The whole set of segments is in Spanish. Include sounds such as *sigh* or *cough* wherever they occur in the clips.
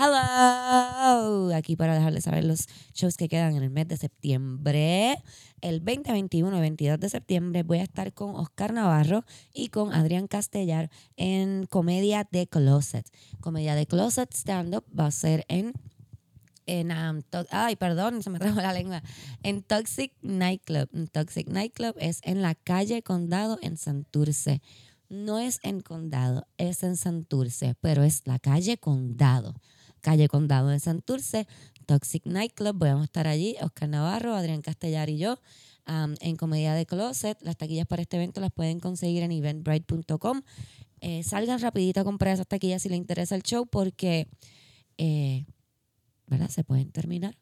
Hello, aquí para dejarles saber los shows que quedan en el mes de septiembre. El 20, 21 y 22 de septiembre voy a estar con Oscar Navarro y con Adrián Castellar en Comedia de Closet. Comedia de Closet stand-up va a ser en en um, ay, perdón, se me trajo la lengua. En Toxic Nightclub. En Toxic Nightclub es en la calle Condado en Santurce. No es en Condado, es en Santurce, pero es la calle Condado. Calle Condado en Santurce, Toxic Nightclub. Vamos a estar allí, Oscar Navarro, Adrián Castellar y yo. en Comedia de Closet. Las taquillas para este evento las pueden conseguir en eventbrite.com. Eh, salgan rapidito a comprar esas taquillas si les interesa el show porque eh, ¿verdad? Se pueden terminar.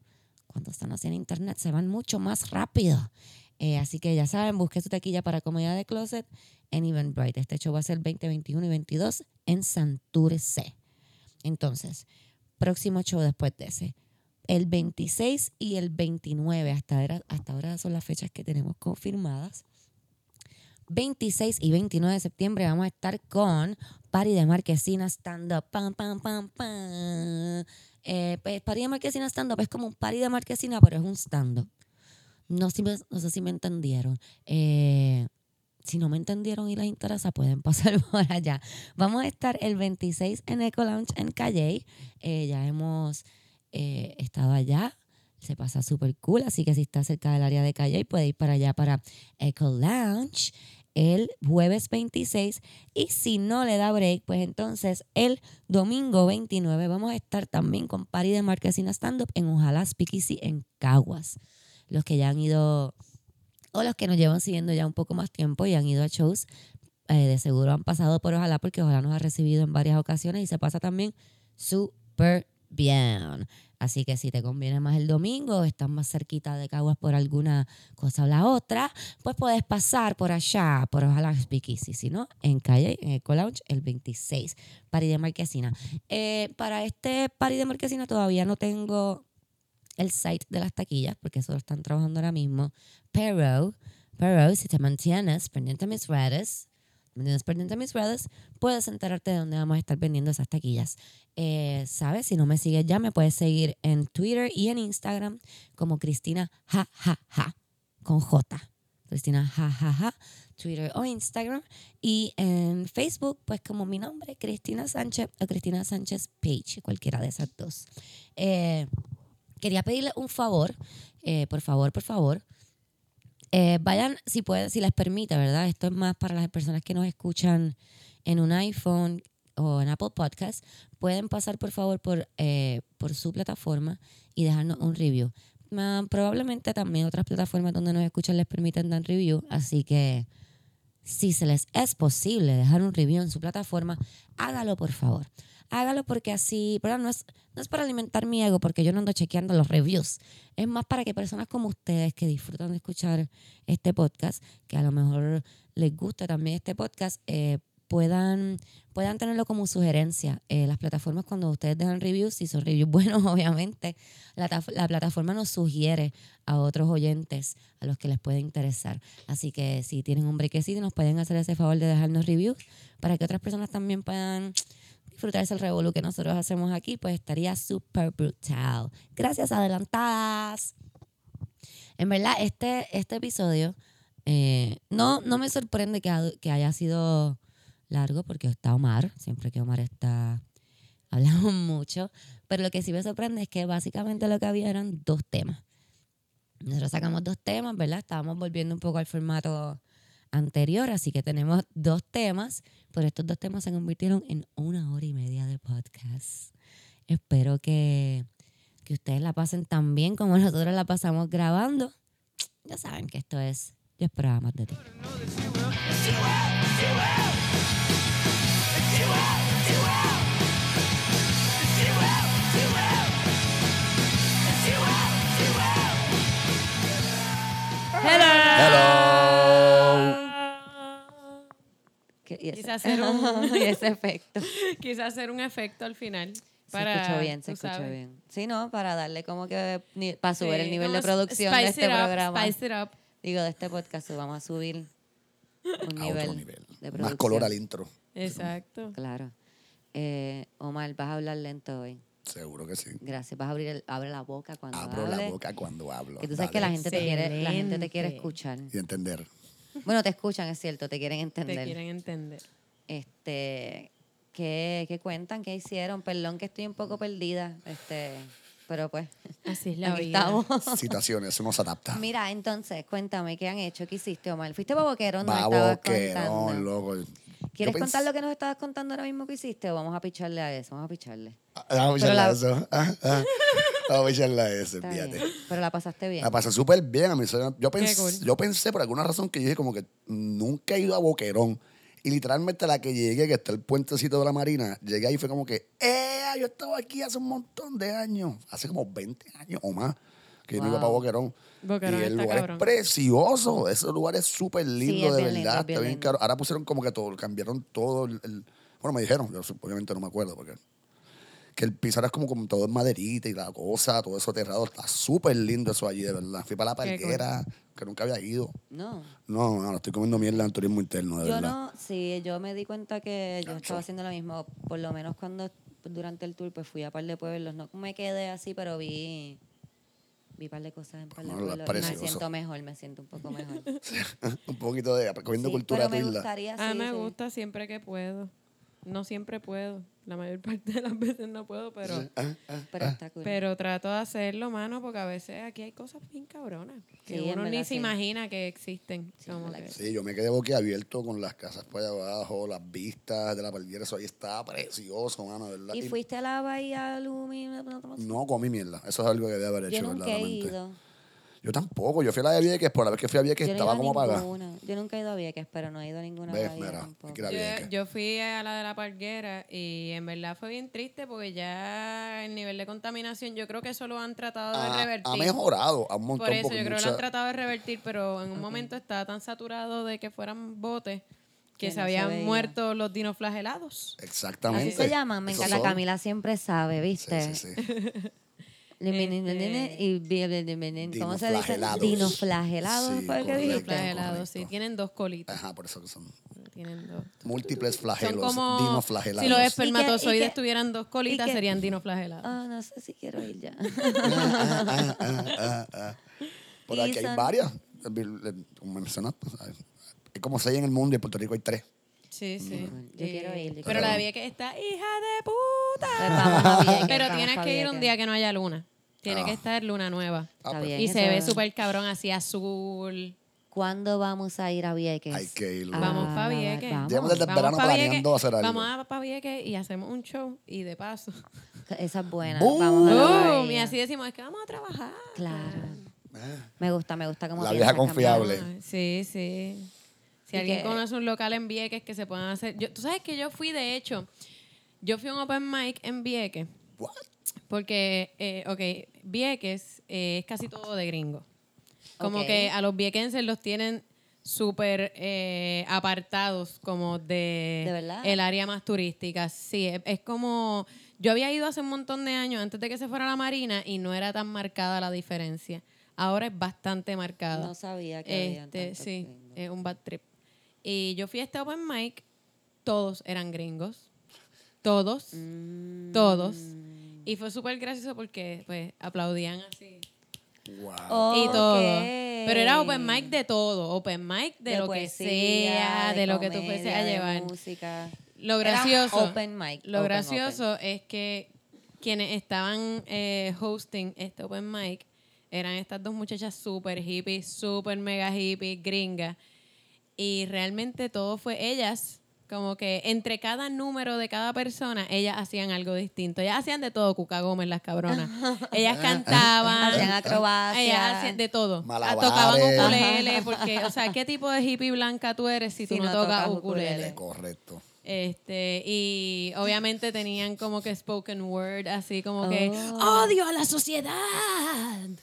Cuando están así en internet se van mucho más rápido. Eh, así que ya saben, busque su taquilla para Comedia de Closet en Eventbrite. Este show va a ser 20, 21 y 22 en Santurce. Entonces, próximo show después de ese. El 26 y el 29, hasta ahora, hasta ahora son las fechas que tenemos confirmadas. 26 y 29 de septiembre vamos a estar con Party de Marquesina Stand Up. Pam, pam, pam, pam. Eh, pues Party de Marquesina Stand Up es como un Party de Marquesina, pero es un stand-up. No, si me- no sé si me entendieron. Eh, si no me entendieron y les interesa, pueden *laughs* pasar por allá. Vamos a estar el 26 en Eco Lounge en Calle. Eh, ya hemos eh, estado allá. Se pasa súper cool, así que si está cerca del área de Calle, puede ir para allá para Eco Lounge el jueves 26 y si no le da break, pues entonces el domingo 29 vamos a estar también con Party de Marquesina Stand Up en Ojalá Speakeasy en Caguas. Los que ya han ido o los que nos llevan siguiendo ya un poco más tiempo y han ido a shows, eh, de seguro han pasado por Ojalá porque Ojalá nos ha recibido en varias ocasiones y se pasa también súper bien. Así que si te conviene más el domingo, estás más cerquita de Caguas por alguna cosa o la otra, pues puedes pasar por allá, por Ojalá Speakeasy, si no, en calle, en Eco Lounge, el 26, Party de Marquesina. Eh, para este Party de Marquesina todavía no tengo el site de las taquillas, porque eso lo están trabajando ahora mismo, pero, pero si te mantienes pendiente a mis redes, mantienes pendiente a mis redes, puedes enterarte de dónde vamos a estar vendiendo esas taquillas. Eh, ¿Sabes? Si no me sigues ya, me puedes seguir en Twitter y en Instagram como Cristina Ja con J. Cristina Ja, Twitter o Instagram. Y en Facebook, pues como mi nombre, Cristina Sánchez o Cristina Sánchez Page, cualquiera de esas dos. Eh, quería pedirle un favor, eh, por favor, por favor. Eh, vayan, si pueden, si les permite, ¿verdad? Esto es más para las personas que nos escuchan en un iPhone o en Apple Podcast. Pueden pasar, por favor, por, eh, por su plataforma y dejarnos un review. Probablemente también otras plataformas donde nos escuchan les permiten dar review, así que si se les es posible dejar un review en su plataforma, hágalo por favor. Hágalo porque así, ¿verdad? No es, no es para alimentar mi ego, porque yo no ando chequeando los reviews. Es más para que personas como ustedes que disfrutan de escuchar este podcast, que a lo mejor les gusta también este podcast, eh, puedan, puedan tenerlo como sugerencia. Eh, las plataformas, cuando ustedes dejan reviews, si son reviews *laughs* buenos, obviamente, la, la plataforma nos sugiere a otros oyentes a los que les puede interesar. Así que si tienen un brequecito, nos pueden hacer ese favor de dejarnos reviews para que otras personas también puedan disfrutarse el revolú que nosotros hacemos aquí, pues estaría súper brutal. Gracias, adelantadas. En verdad, este, este episodio eh, no, no me sorprende que, que haya sido largo porque está Omar, siempre que Omar está, *laughs* hablamos mucho, pero lo que sí me sorprende es que básicamente lo que había eran dos temas. Nosotros sacamos dos temas, ¿verdad? Estábamos volviendo un poco al formato anterior, así que tenemos dos temas, pero estos dos temas se convirtieron en una hora y media de podcast. Espero que, que ustedes la pasen tan bien como nosotros la pasamos grabando. Ya saben que esto es Yo esperaba más de ti. ¿Qué- y ese- Quise hacer un- *laughs* y ese *laughs* efecto. Quise hacer un efecto al final. Se Para, escuchó bien, se escuchó sabes. bien. Sí, no, para darle como que para subir Sí, el nivel de producción de este it up, programa. Spice it up. Digo, de este podcast vamos a subir un a nivel, otro nivel. de Más color al intro. Exacto. Claro. Eh, Omar, vas a hablar lento hoy. Seguro que sí. Gracias. Vas a abrir el- abre la boca cuando Abro la boca cuando hablo. Que tú sabes que la Dale. gente, te quiere, la gente te quiere escuchar. Y entender. Bueno, te escuchan, es cierto, te quieren Te entender. quieren entender. Este, ¿qué, qué cuentan? ¿Qué hicieron? Perdón que estoy un poco perdida, este, pero pues Así es la aquí vida. estamos. Situaciones, uno se adapta. Mira, entonces, cuéntame, ¿qué han hecho? ¿Qué hiciste, Omar? ¿Fuiste para Boquerón? Nos Va estabas boquerón, contando. loco. ¿Quieres Yo contar lo que nos estabas contando ahora mismo que hiciste o vamos a picharle a eso? Vamos a picharle. Ah, Vamos a la- a eso. Ah, ah. *laughs* Vamos a echarle a eso, Está fíjate. Pero la pasaste bien. La pasé súper bien. A mí, se- yo, pensé, cool. yo pensé por alguna razón que yo dije como que nunca he ido a Boquerón. Y literalmente la que llegué, que está el puentecito de la Marina, llegué ahí y fue como que, ¡eh! Yo estaba aquí hace un montón de años. Hace como 20 años o más que yo no iba Wow. para Boquerón. Boquerón y el está lugar cabrón. es precioso. Ese lugar es súper lindo, es de bien lindo, verdad. es bien está bien lindo. caro. Ahora pusieron como que todo, cambiaron todo. El, el- bueno, me dijeron, yo obviamente no me acuerdo porque que el piso ahora es como, como todo en maderita y la cosa, todo eso aterrado. Está súper lindo eso allí, de verdad. Fui para la parquera, que nunca había ido. No. No, no, no, estoy comiendo mierda en turismo interno, de Yo verdad. no, sí, yo me di cuenta que yo estaba haciendo lo mismo. Por lo menos cuando durante el tour pues fui a par de pueblos. No me quedé así, pero vi vi par de cosas en par de No, pueblos. Me siento mejor, me siento un poco mejor. *laughs* un poquito de cogiendo Sí, cultura pero me gustaría, A sí, mí me sí. gusta siempre que puedo. No siempre puedo. La mayor *laughs* parte de las veces no puedo, pero, Ah, ah, Pero ah. está cool. pero trato de hacerlo, mano, porque a veces aquí hay cosas bien cabronas que Sí, uno ni se imagina que existen. Sí, que- yo me quedé boquiabierto con las casas por allá abajo, las vistas de la palguera, eso ahí estaba precioso, mano, ¿verdad? ¿Y Y fuiste a la bahía Lumi? No comí mierda, eso es algo que debe haber Yo hecho, nunca he verdaderamente. ido. Yo tampoco, yo fui a la de Vieques, por la vez que fui a Vieques Yo no estaba ido como a apagada. ninguna. Yo nunca he ido a Vieques, pero no he ido a ninguna Ves, mira, tampoco. a Yo, fui a la de la parguera y en verdad fue bien triste porque ya el nivel de contaminación, yo creo que eso lo han tratado de Ha, revertir. ha mejorado a un montón Por eso yo creo que mucha- lo han tratado de revertir, pero en un momento estaba tan saturado de que fueran botes que Que se no habían muerto los dinoflagelados. Exactamente. Así se llaman, me encanta. son- Camila siempre sabe, ¿viste? Sí, sí, sí. Liminine y ¿Cómo se dice? Dinoflagelados. Dinoflagelados. Sí. Dinoflagelados, sí. Tienen dos colitas. Ajá, por eso que son Tienen dos. múltiples Son flagelos, como dinoflagelados. si los ¿Y qué- espermatozoides y tuvieran dos colitas serían dinoflagelados. Ah, no sé si quiero ir ya. Ah, ah, ah, ah. Por aquí hay son- varias, como. Hay como seis en el mundo y en Puerto Rico hay tres. Sí, sí. Yo quiero ir, yo Pero quiero la de ir. Vieques está hija de puta. Pues vamos a Vieques, Pero vamos tienes que ir un día que no haya luna. Tiene Ah. que estar luna nueva. Ah, Está pues, bien. Y se ve súper cabrón así azul. ¿Cuándo vamos a ir a Vieques? Hay que ir. Ah, Vamos pa' Vieques. Vamos. Llevamos desde el verano planeando hacer algo. Vamos a pa' Vieques y hacemos un show y de paso. Esa es buena. Boom. Vamos. Y así decimos, es que vamos a trabajar. Claro. Ah, Me gusta, me gusta como La vieja confiable. Sí, sí. Si alguien que- conoce un local en Vieques que se puedan hacer. Yo, Tú sabes que yo fui, de hecho, yo fui a un open mic en Vieques. what? Porque, eh, ok, Vieques eh, es casi todo de gringo. Como que a los viequenses los tienen súper eh, apartados como de, ¿De verdad? el área más turística. Sí, es, es como... Yo había ido hace un montón de años antes de que se fuera a la Marina y no era tan marcada la diferencia. Ahora es bastante marcada. No sabía que había Este, tantos sí, gringos. es un bad trip. Y yo fui a este open mic, todos eran gringos. Todos, Mm. todos. Y fue súper gracioso porque pues aplaudían así. Wow. Y todo. Pero era open mic de todo. Open mic de, lo poesía, que sea, de, lo que tú fueses a de llevar. música. Lo Era gracioso. open mic, Lo open, gracioso es que quienes estaban eh, hosting este open mic eran estas dos muchachas súper hippies, súper mega hippies, gringas. Y realmente todo fue ellas. Como que entre cada número de cada persona, ellas hacían algo distinto. Ellas hacían de todo, Cuca Gómez, las cabronas. *laughs* Ellas cantaban. Hacían acrobacias. Ellas hacían de todo. Malabares. Tocaban ukulele, porque, o sea, ¿qué tipo de hippie blanca tú eres si tú Si no, no tocas tocas ukulele? ukulele. Correcto. Este, y obviamente tenían como que spoken word, así como que Oh. odio a la sociedad.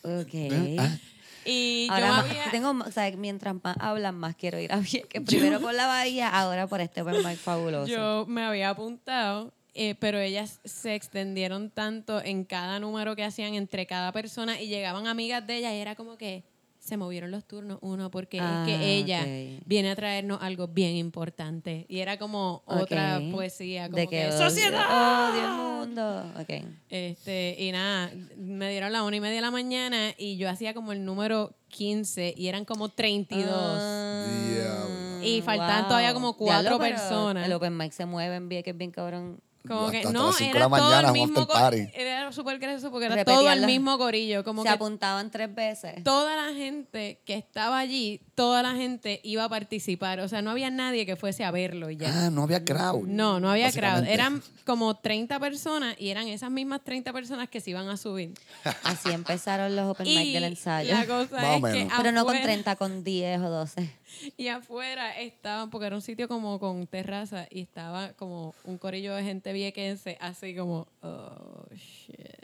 Ok. Ah, Y Ahora más- había- tengo, o sea, mientras más hablan, más quiero ir a *laughs* Vieques. Primero por la bahía, ahora por este mic fabuloso. yo me había apuntado, eh, pero ellas se extendieron tanto en cada número que hacían entre cada persona y llegaban amigas de ellas y era como que se movieron los turnos. Uno, porque Ah, es que ella ok. viene a traernos algo bien importante. Y era como otra Ok. poesía, como de que, que ¡Sociedad! odio el mundo. Ok. Este, y nada, me dieron la una y media de la mañana y yo hacía como el número 15 y eran como 32. Ah, Diablo. Y faltaban todavía como cuatro Diablo, personas. El open mic se mueve en Vieques bien cabrón. Como que no, era la todo el mismo party. Era súper gracioso porque era Repetían todo el las- mismo corillo. Como se que apuntaban tres veces. toda la gente que estaba allí, toda la gente iba a participar. O sea, no había nadie que fuese a verlo y ya. Ah, no había crowd. No, no había crowd. básicamente. Eran como 30 personas y eran esas mismas 30 personas que se iban a subir. *laughs* Así empezaron los open mic Y del ensayo. la cosa Más o es que menos. Pero no con afuera- 30, con 10 o 12. *laughs* Y afuera estaban, porque era un sitio como con terraza y estaba como un corillo de gente viequense, así como, oh, shit.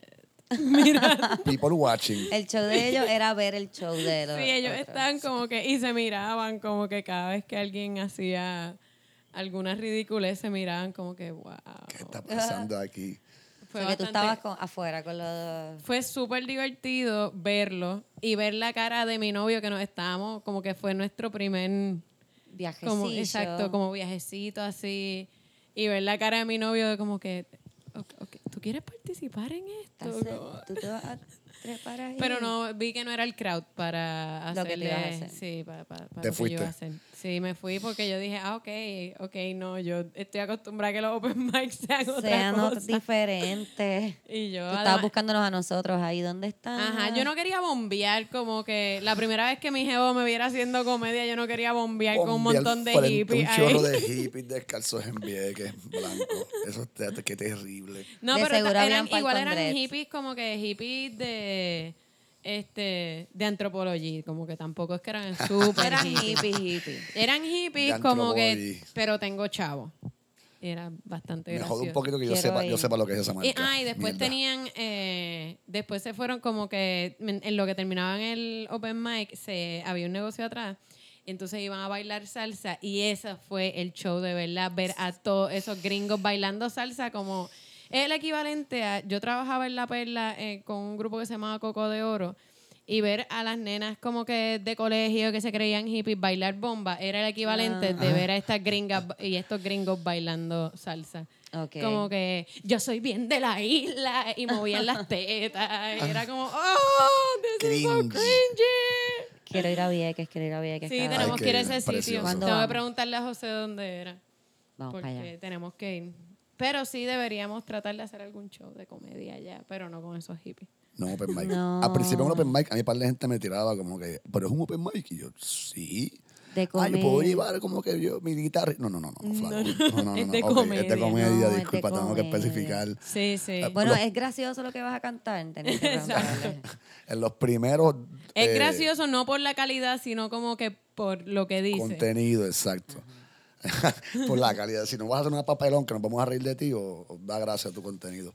*laughs* People watching. El show de ellos era ver el show de los Sí, ellos estaban como que, y se miraban como que cada vez que alguien hacía alguna ridiculez, se miraban como que, wow. ¿Qué está pasando *laughs* aquí? Fue, sea, que tú bastante- estabas con- afuera con los... fue súper divertido verlo y ver la cara de mi novio que nos estábamos, como que fue nuestro primer Viajecillo. como exacto como viajecito así y ver la cara de mi novio de como que ok, ok, tú quieres participar en esto Como- Tú te vas a pero no vi que no era el crowd para Lo que hacerle te ibas a hacer. sí para, para, para ¿Te lo que yo iba a fuiste? hacer. Sí me fui porque yo dije ah ok ok no yo estoy acostumbrada a que los open *laughs* mics sean otra Sean cosa diferentes. *laughs* y yo Tú estabas buscándonos a nosotros ahí. ¿Dónde están? Ajá, yo no quería bombear como que la primera vez que mi jevo me viera haciendo comedia, yo no quería bombear con un montón de hippies. Un chorro ahí. de *laughs* hippies descalzos en Vieques, blancos. Eso es qué terrible. No, De pero eran, igual eran hippies como que hippies de este de antropología, como que tampoco es que eran *laughs* súper Eran hippies. hippies. Eran hippies De como que, antropología. pero tengo chavo. Era bastante Me gracioso. jode un poquito que yo Quiero sepa, yo ir. sepa lo que es esa marca. Y, ah, y después Mierda. tenían, eh, después se fueron como que en, en lo que terminaban el open mic, se, había un negocio atrás. y Entonces iban a bailar salsa y ese fue el show de verdad, ver a todos esos gringos bailando salsa como es el equivalente a, yo trabajaba en La Perla eh, con un grupo que se llamaba Coco de Oro y ver a las nenas como que de colegio que se creían hippies bailar bomba era el equivalente de ver a estas gringas y estos gringos bailando salsa. Ok. Como que yo soy bien de la isla y movían las *laughs* tetas. Y era como, oh, this is so cringy. Quiero ir a Vieques, quiero ir a Vieques. Sí, tenemos Ay, que ir a ese sitio. precioso. ¿Cuándo Tengo que preguntarle a José dónde era. Vamos porque para allá. tenemos que ir. Pero sí deberíamos tratar de hacer algún show de comedia allá, pero no con esos hippies. No, open mic. No. Al principio en un open mic, a mí par de gente me tiraba como que, pero es un open mic. Y yo, sí. De Ah, yo puedo comedia. llevar como que yo, mi guitarra. No, no, no, no, flaco. No, no, no. Es de ok, Es comedia. de comedia, No, es de disculpa, tengo que comedia. especificar. Sí, sí. Eh, Bueno, Los- es gracioso lo que vas a cantar. preguntarle. En los primeros. es eh, gracioso no por la calidad, sino como que por lo que dice. Contenido, exacto. *laughs* Por la calidad. Si no vas a hacer una papelón que nos vamos a reír de ti, o, da gracias a tu contenido.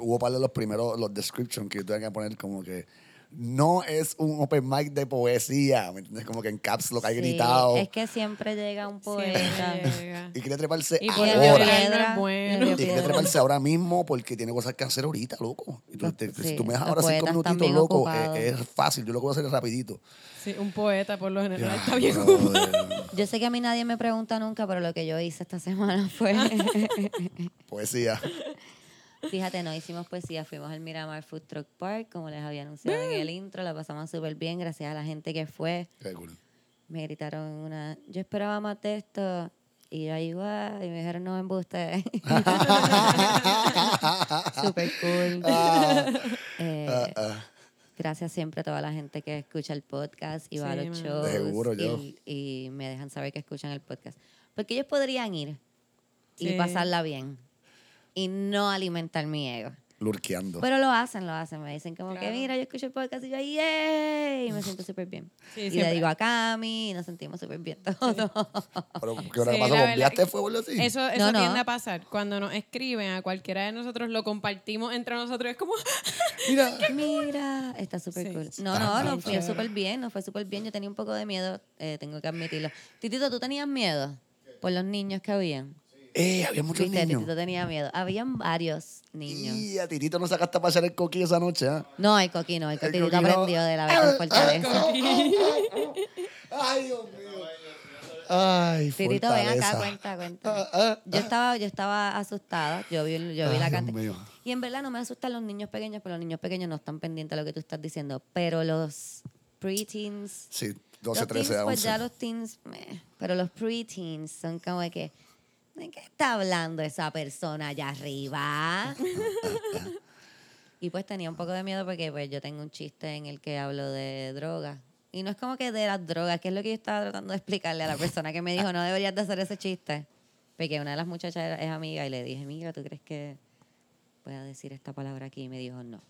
Hubo par de los primeros, los descriptions que yo tenía que poner como que no es un open mic de poesía, ¿me entiendes? Como que en caps lo que hay Sí, gritado. Es que siempre llega un poeta. llega. Y quiere treparse Y ahora. Piedra, bueno. Y quiere treparse ahora mismo porque tiene cosas que hacer ahorita, loco. Y tú, Los- te- sí, si tú me dejas ahora cinco minutitos, loco, ocupados. es, es fácil. Yo lo que voy a hacer es rapidito. Sí, un poeta por lo general Ya, está bien. Yo sé que a mí nadie me pregunta nunca, pero lo que yo hice esta semana fue... Poesía. *laughs* Fíjate, no hicimos poesía, fuimos al Miramar Food Truck Park, como les había anunciado en el intro, la pasamos súper bien, gracias a la gente que fue. Qué cool. Me gritaron una, yo esperaba más de esto, y yo igual, y me dijeron, no, embuste. *laughs* súper cool. Ah, Eh, ah, ah. Gracias siempre a toda la gente que escucha el podcast y va a Sí, los shows Seguro, yo. y, y me dejan saber que escuchan el podcast. Porque ellos podrían ir y Sí. pasarla bien y no alimentar mi ego. Lurqueando. Pero lo hacen, lo hacen. Me dicen como que, mira, yo escucho el podcast y yo, ¡yay! Y me siento súper bien. Sí, y le digo a Cami y nos sentimos súper bien todos. *laughs* Pero, ¿qué hora Sí. Eso, eso No, no. tiende a pasar. Cuando nos escriben a cualquiera de nosotros, lo compartimos entre nosotros. Es como, *laughs* Mira. *laughs* Mira, está súper Sí. cool. No, no, nos fue súper bien, nos fue súper bien. Yo tenía un poco de miedo, eh, tengo que admitirlo. Titito, ¿tú tenías miedo por los niños que habían? Eh, había muchos Viste, niños. Titito tenía miedo. Habían varios niños. Y a Titito no sacaste a pasear el coquí esa noche, ¿ah? No, el coquí no, el El coquí no. aprendió de la vez en Fortaleza. Ay, Dios mío. Ay, Titito, ven acá, cuenta, cuenta. Ah, ah, Yo estaba, yo estaba asustada, yo vi, yo vi Ay, la cantidad. Y en verdad no me asustan los niños pequeños, pero los niños pequeños no están pendientes de lo que tú estás diciendo. Pero los preteens, Sí, los 12, 13, teens, pues 11. ya los teens, meh, pero los preteens son como de que, ¿de qué está hablando esa persona allá arriba? y pues tenía un poco de miedo porque pues yo tengo un chiste en el que hablo de drogas. Y no es como que de las drogas, que es lo que yo estaba tratando de explicarle a la persona que me dijo, no deberías de hacer ese chiste. Porque una de las muchachas era- es amiga y le dije, mira, ¿tú crees que pueda decir esta palabra aquí? Y me dijo, no.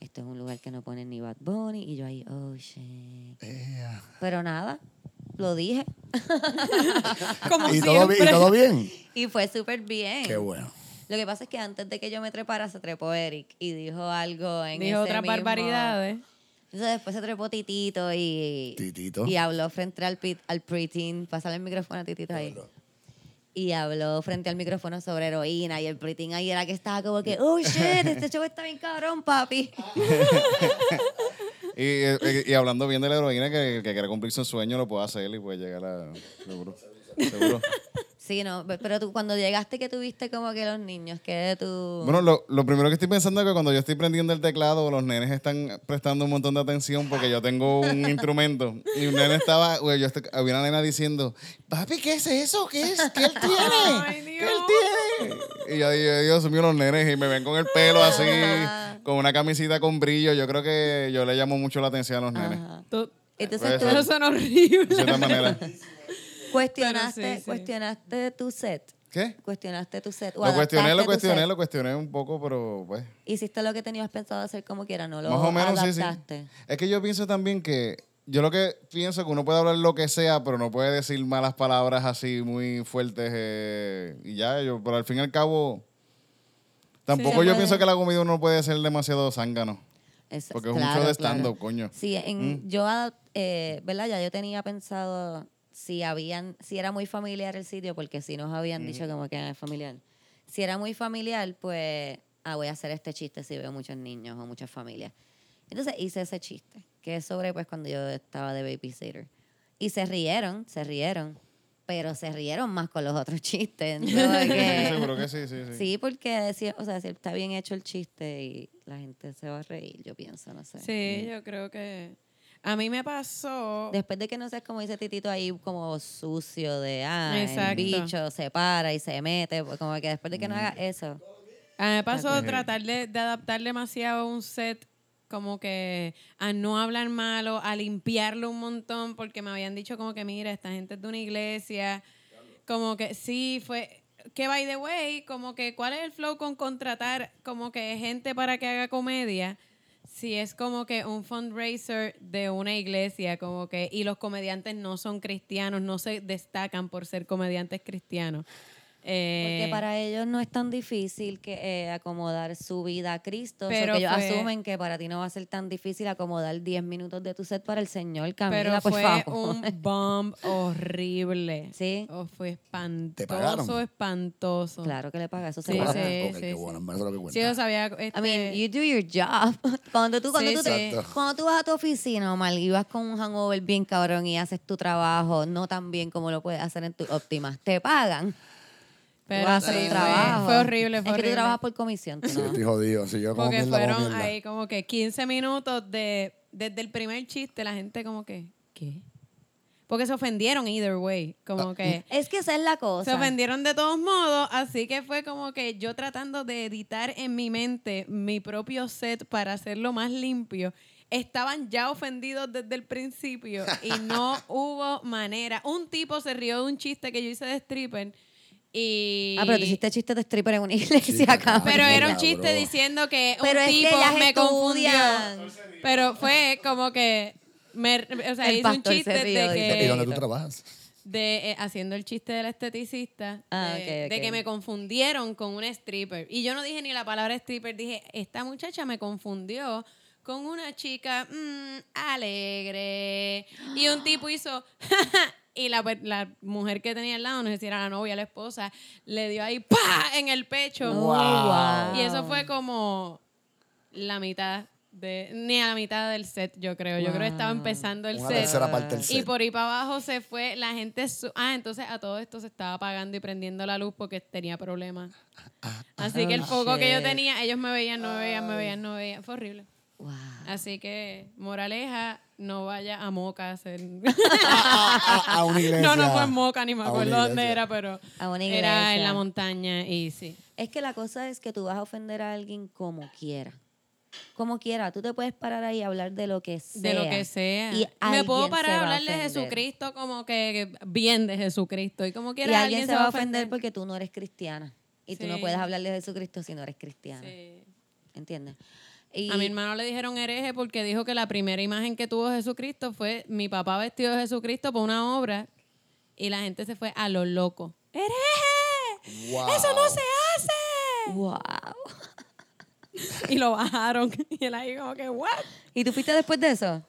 Esto es un lugar que no ponen ni Bad Bunny. Y yo ahí, oh, shit. Ea. Pero nada, lo dije. *laughs* Como ¿Y todo. ¿Y todo bien? Y fue súper bien. Qué bueno. Lo que pasa es que antes de que yo me trepara, se trepó Eric y dijo algo en Dijo ese otras mismo- barbaridades. Entonces después se trepó Titito y, Titito. y habló frente al, pit, al preteen. Pásale el micrófono a Titito ahí. Y habló frente al micrófono sobre heroína y el preteen ahí era que estaba como que, oh shit, este show está bien cabrón, papi. *laughs* Y, y hablando bien de la heroína, que que quiera cumplir su sueño lo puede hacer y puede llegar a. Seguro. Seguro. Sí, no, pe- pero tú cuando llegaste que tuviste como que los niños, que de tu... Bueno, lo, lo primero que estoy pensando es que cuando yo estoy prendiendo el teclado, los nenes están prestando un montón de atención porque yo tengo un *laughs* instrumento. Y un nene estaba, güey, yo estoy- había una nena diciendo, papi, ¿qué es eso? ¿Qué es? ¿Qué él tiene? *laughs* Ay, ¿Qué él tiene? Y yo dije, Dios mío, los nenes, y me ven con el pelo así, con una camisita con brillo. Yo creo que yo le llamo mucho la atención a los nenes. Ajá. Tú- Entonces ser. Eso son horribles. De cierta manera. *laughs* cuestionaste, Pero sí, sí. cuestionaste tu set. ¿Qué? Cuestionaste tu set. Lo cuestioné, adaptaste lo cuestioné, lo cuestioné un poco, pero pues. Hiciste lo que tenías pensado hacer como quiera, no lo Más o menos, sí, sí. adaptaste. Es que yo pienso también que. Yo lo que pienso que uno puede hablar lo que sea, pero no puede decir malas palabras así muy fuertes. eh, y ya, yo, pero al fin y al cabo. Tampoco yo pienso que la comida no puede ser demasiado zángano. Es- Porque es un claro, show de claro. stand-up, coño. Sí, en, yo, adap- eh, ¿verdad? Ya yo tenía pensado si habían, si era muy familiar el sitio, porque si nos habían dicho como que es familiar. Si era muy familiar, pues, ah, voy a hacer este chiste si veo muchos niños o muchas familias. Entonces hice ese chiste, que es sobre, pues, cuando yo estaba de babysitter. Y se rieron, se rieron, pero se rieron más con los otros *laughs* chistes. *laughs* ¿no? Sí, Que- seguro que sí, sí, sí. Sí, porque si, o sea, si está bien hecho el chiste y la gente se va a reír, yo pienso, no sé. Sí, yo creo que. A mí me pasó. Después de que no seas como dice Titito ahí como sucio de ah, Exacto. el bicho se para y se mete, pues como que después de que no Mm. haga eso. A mí me pasó tratar de, de adaptar demasiado un set, como que a no hablar malo, a limpiarlo un montón, porque me habían dicho como que, mira, esta gente es de una iglesia. Como que sí, fue. Que by the way, como que, ¿cuál es el flow con contratar como que gente para que haga comedia? Si es como que un fundraiser de una iglesia, como que, y los comediantes no son cristianos, no se destacan por ser comediantes cristianos. Eh, Porque para ellos no es tan difícil que eh, acomodar su vida a Cristo. Pero que ellos fue- asumen que para ti no va a ser tan difícil acomodar 10 minutos de tu set para el Señor. Camila, Pero fue favor. un bomb horrible. *laughs* Sí. Oh, fue espantoso, espantoso. Claro que le paga, eso se Sí, paga. sí. Ok, qué bueno, en verdad es lo que cuenta. Sí, yo sabía. Este, I mean, you do your job. *laughs* Cuando tú, cuando Sí, tú, te- cuando tú vas a tu oficina, Omar, y vas con un hangover bien cabrón y haces tu trabajo no tan bien como lo puedes hacer en tu óptimas, te pagan. Pero hacer sí, fue- trabajo. Fue, horrible, fue es que horrible. tú trabajas por comisión, tú *laughs* Sí, estoy jodido. Si yo como Porque mierda, fueron ahí como que 15 minutos de desde el primer chiste, la gente como que, ¿qué? Porque se ofendieron either way, como que Es que esa es la se cosa. ofendieron de todos modos, así que fue como que yo tratando de editar en mi mente mi propio set para hacerlo más limpio. Estaban ya ofendidos desde el principio y no *laughs* hubo manera. Un tipo se rió de un chiste que yo hice de stripper y... Ah, pero tú hiciste chistes de stripper en una *laughs* iglesia, Sí, cabrón. Pero era un chiste diciendo que Pero un que tipo ellas me confundió. Pero fue como que me, o sea, El hice un chiste rió, de dice. ¿Y que dónde tú trabajas? de eh, haciendo el chiste del esteticista Ah, de, ok, ok. de que me confundieron con un stripper y yo no dije ni la palabra stripper dije esta muchacha me confundió con una chica mm, alegre y un tipo hizo *laughs* y la, per- la mujer que tenía al lado, no sé si era la novia, la esposa, le dio ahí ¡pa! en el pecho. Oh, wow. Y eso fue como la mitad de, ni a la mitad del set, yo creo. Yo creo que estaba empezando el Una set. tercera parte del Y por ahí para abajo se fue la gente. su- ah, entonces a todo esto se estaba apagando y prendiendo la luz porque tenía problemas. Así que el Oh, foco que yo tenía, ellos me veían, no me veían, me veían, no me veían. Fue horrible. Wow. Así que, moraleja, no vaya a Moca a hacer. *laughs* *laughs* a, a- a una iglesia. no, no fue en Moca, ni me A acuerdo dónde iglesia. era, pero A una era en iglesia. la montaña y sí. Es que la cosa es que tú vas a ofender a alguien como quiera. Como quiera, tú te puedes parar ahí y hablar de lo que sea. De lo que sea. Y me puedo parar a hablar de. Jesucristo como que bien de Jesucristo. Y como Y quiera alguien se va a ofender porque tú no eres cristiana. Y tú no Sí. puedes hablar de Jesucristo si no eres cristiana. Sí. ¿Entiendes? Y A mi hermano le dijeron hereje porque dijo que la primera imagen que tuvo Jesucristo fue mi papá vestido de Jesucristo por una obra y la gente se fue a lo loco. ¡Hereje! Wow. ¡Eso no se hace! ¡Wow! *laughs* Y lo bajaron. *laughs* Y él ahí como que, ¿what? ¿Y tú fuiste después de eso?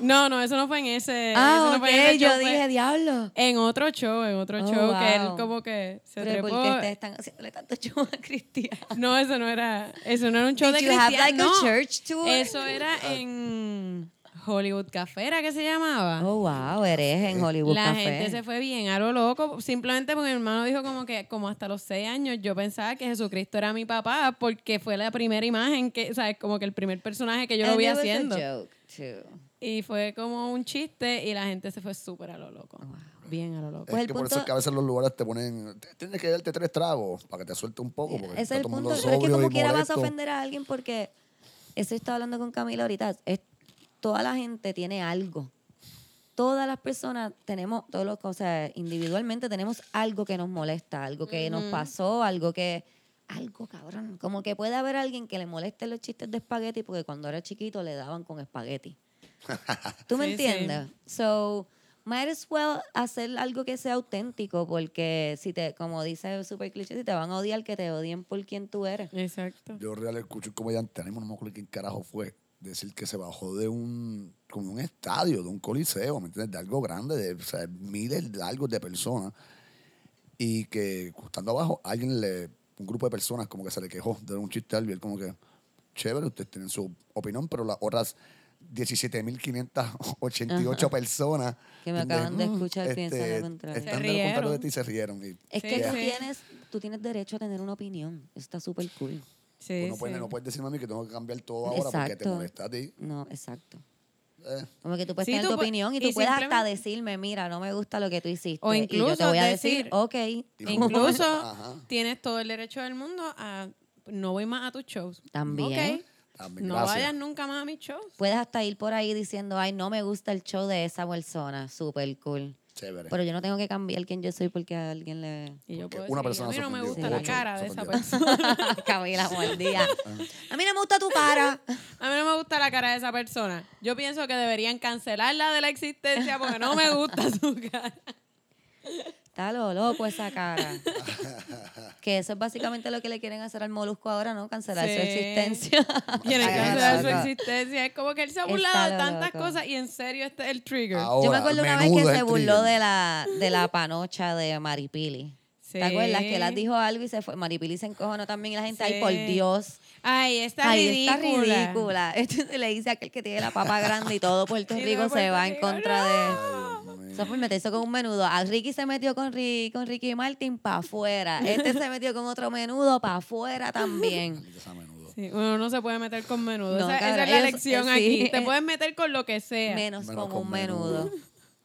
No, no, eso no fue en ese. ah, eso no ok. fue en ese yo show, fue dije, diablo. En otro show, en otro Oh, show, que él como que se Pero ¿por trepó. qué ustedes están haciéndole tanto show a Cristian? No, eso no era, eso no era un show Did de cristianos. like, no. church tour? Eso era en Hollywood Café, ¿era que se llamaba? Oh, wow, eres en Hollywood La Café. gente se fue bien a lo loco, simplemente porque mi hermano dijo como que como hasta los seis años yo pensaba que Jesucristo era mi papá porque fue la primera imagen que, o sea, como que el primer personaje que yo lo vi was a haciendo. joke, too. Y fue como un chiste y la gente se fue súper a lo loco. Bien a lo loco. Es Pues el que por eso punto- es que a veces los lugares te ponen, "T- tienes que darte tres tragos para que te suelte un poco. Porque es el punto. mundo Pero es que como quiera vas a ofender a alguien porque eso estaba hablando con Camila ahorita. Es, toda la gente tiene algo. Todas las personas tenemos, todos los, o sea, individualmente tenemos algo que nos molesta, algo que nos pasó, algo que, algo cabrón. Como que puede haber alguien que le moleste los chistes de espagueti porque cuando era chiquito le daban con espagueti. *laughs* ¿Tú me Sí, sí. entiendes? So, might as well hacer algo que sea auténtico porque si te, como dice super cliché, si te van a odiar, que te odien por quien tú eres. Exacto. Yo real escucho un comediante, no me acuerdo quién carajo fue, decir que se bajó de un, como un estadio, de un coliseo, ¿me entiendes? De algo grande, de o sea, miles largos de personas. Y que estando abajo, alguien le, un grupo de personas como que se le quejó de un chiste al él como que, chévere, ustedes tienen su opinión, pero las otras 17.588 personas Que me acaban de *laughs* escuchar piensan lo contrario. Están de lo contrario de rieron. ti y se rieron. Y Es que tú sí. tienes, tú tienes derecho a tener una opinión. Eso está súper cool. Sí, no, puedes, sí. no puedes decirme a mí que tengo que cambiar todo ahora porque te Exacto. molesta a ti. No, exacto. Eh, Como que tú puedes Sí, tener tú tu opinión y y tú puedes hasta decirme, mira, no me gusta lo que tú hiciste. O y yo te incluso voy a decir- decir, ok. Incluso *laughs* Ajá. tienes todo el derecho del mundo a no voy más a tus shows. También. Ok. No gracias. vayas nunca más a mis shows. Puedes hasta ir por ahí diciendo, ay, no me gusta el show de esa persona. Súper cool. Chévere. Pero yo no tengo que cambiar quién yo soy porque a alguien le... Y yo Porque puedo una decir, persona a mí no me gusta la ocho cara se de esa persona. *laughs* *laughs* Camila mordía. A mí no me gusta tu cara. A mí no me gusta la cara de esa persona. Yo pienso que deberían cancelarla de la existencia porque no me gusta su cara. Está lo loco esa cara. que eso es básicamente lo que le quieren hacer al molusco ahora, ¿no? Cancelar su Sí. existencia. *laughs* Quieren cancelar su existencia. Es como que él se ha burlado de tantas loco. cosas y en serio este es el trigger. Ahora, Yo me acuerdo una vez que se burló trigger. de la, de la panocha de Maripili. ¿Te Sí. acuerdas? Que las dijo algo y se fue. Maripili se encojonó también y la gente, ay, por Sí. Dios. Ay, está ay, ridícula. está ridícula. *laughs* Entonces le dice a aquel que tiene la papa grande y todo Puerto *laughs* Rico se va en contra de... Mío. Eso fue meterse con un menudo. A Ricky se metió con, Ri- con Ricky Martin para afuera. Este se metió con otro menudo para afuera también. Sí, uno no se puede meter con menudo. No, esa, es la lección eh, aquí. sí. Te puedes meter con lo que sea. Menos, Menos con con un menudo. menudo.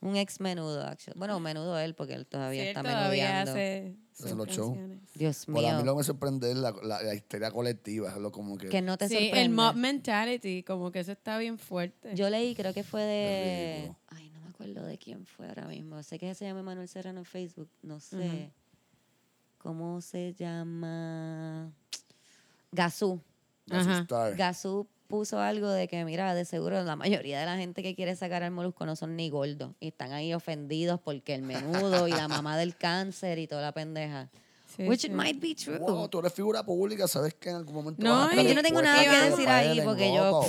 Un ex menudo, actually. Bueno, menudo él, porque él Sí, todavía él está todavía menudeando. hace los shows. Dios Por a mí mío. lo que me sorprende es la, la, la histeria colectiva. Es lo como que. Que no te Sí, sorprende. el mob mentality, como que eso está bien fuerte. Yo leí, creo que fue de. Ay, no acuerdo de quién fue ahora mismo. Sé que se llama Manuel Serrano en Facebook. No sé. ¿Cómo se llama? Gazú. Gazú puso algo de que, mira, de seguro la mayoría de la gente que quiere sacar al molusco no son ni gordos. Y están ahí ofendidos porque el menudo y la mamá del cáncer y toda la pendeja. Sí, Which sí. it might be true. Wow, tú eres figura pública, sabes que en algún momento. No, vas a yo no tengo nada que decir ahí porque yo-.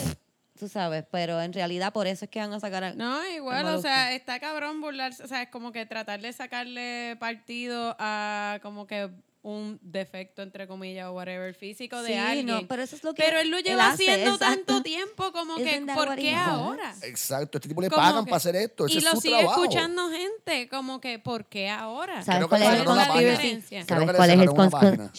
Tú sabes, pero en realidad por eso es que van a sacar a... No, igual, o sea, está cabrón burlarse, o sea, es como que tratar de sacarle partido a como que un defecto, entre comillas, o whatever, físico de Sí, alguien. no, pero eso es lo que Pero él lo él lleva hace, haciendo exacto. tanto tiempo, como que, Isn't ¿por qué ahora? Exacto, este tipo le Como pagan que- para hacer esto. Ese y es lo su sigue trabajo. escuchando gente, como que, ¿por qué ahora? ¿Sabes cuál es el cuál es el cerraron una conspiracy? página.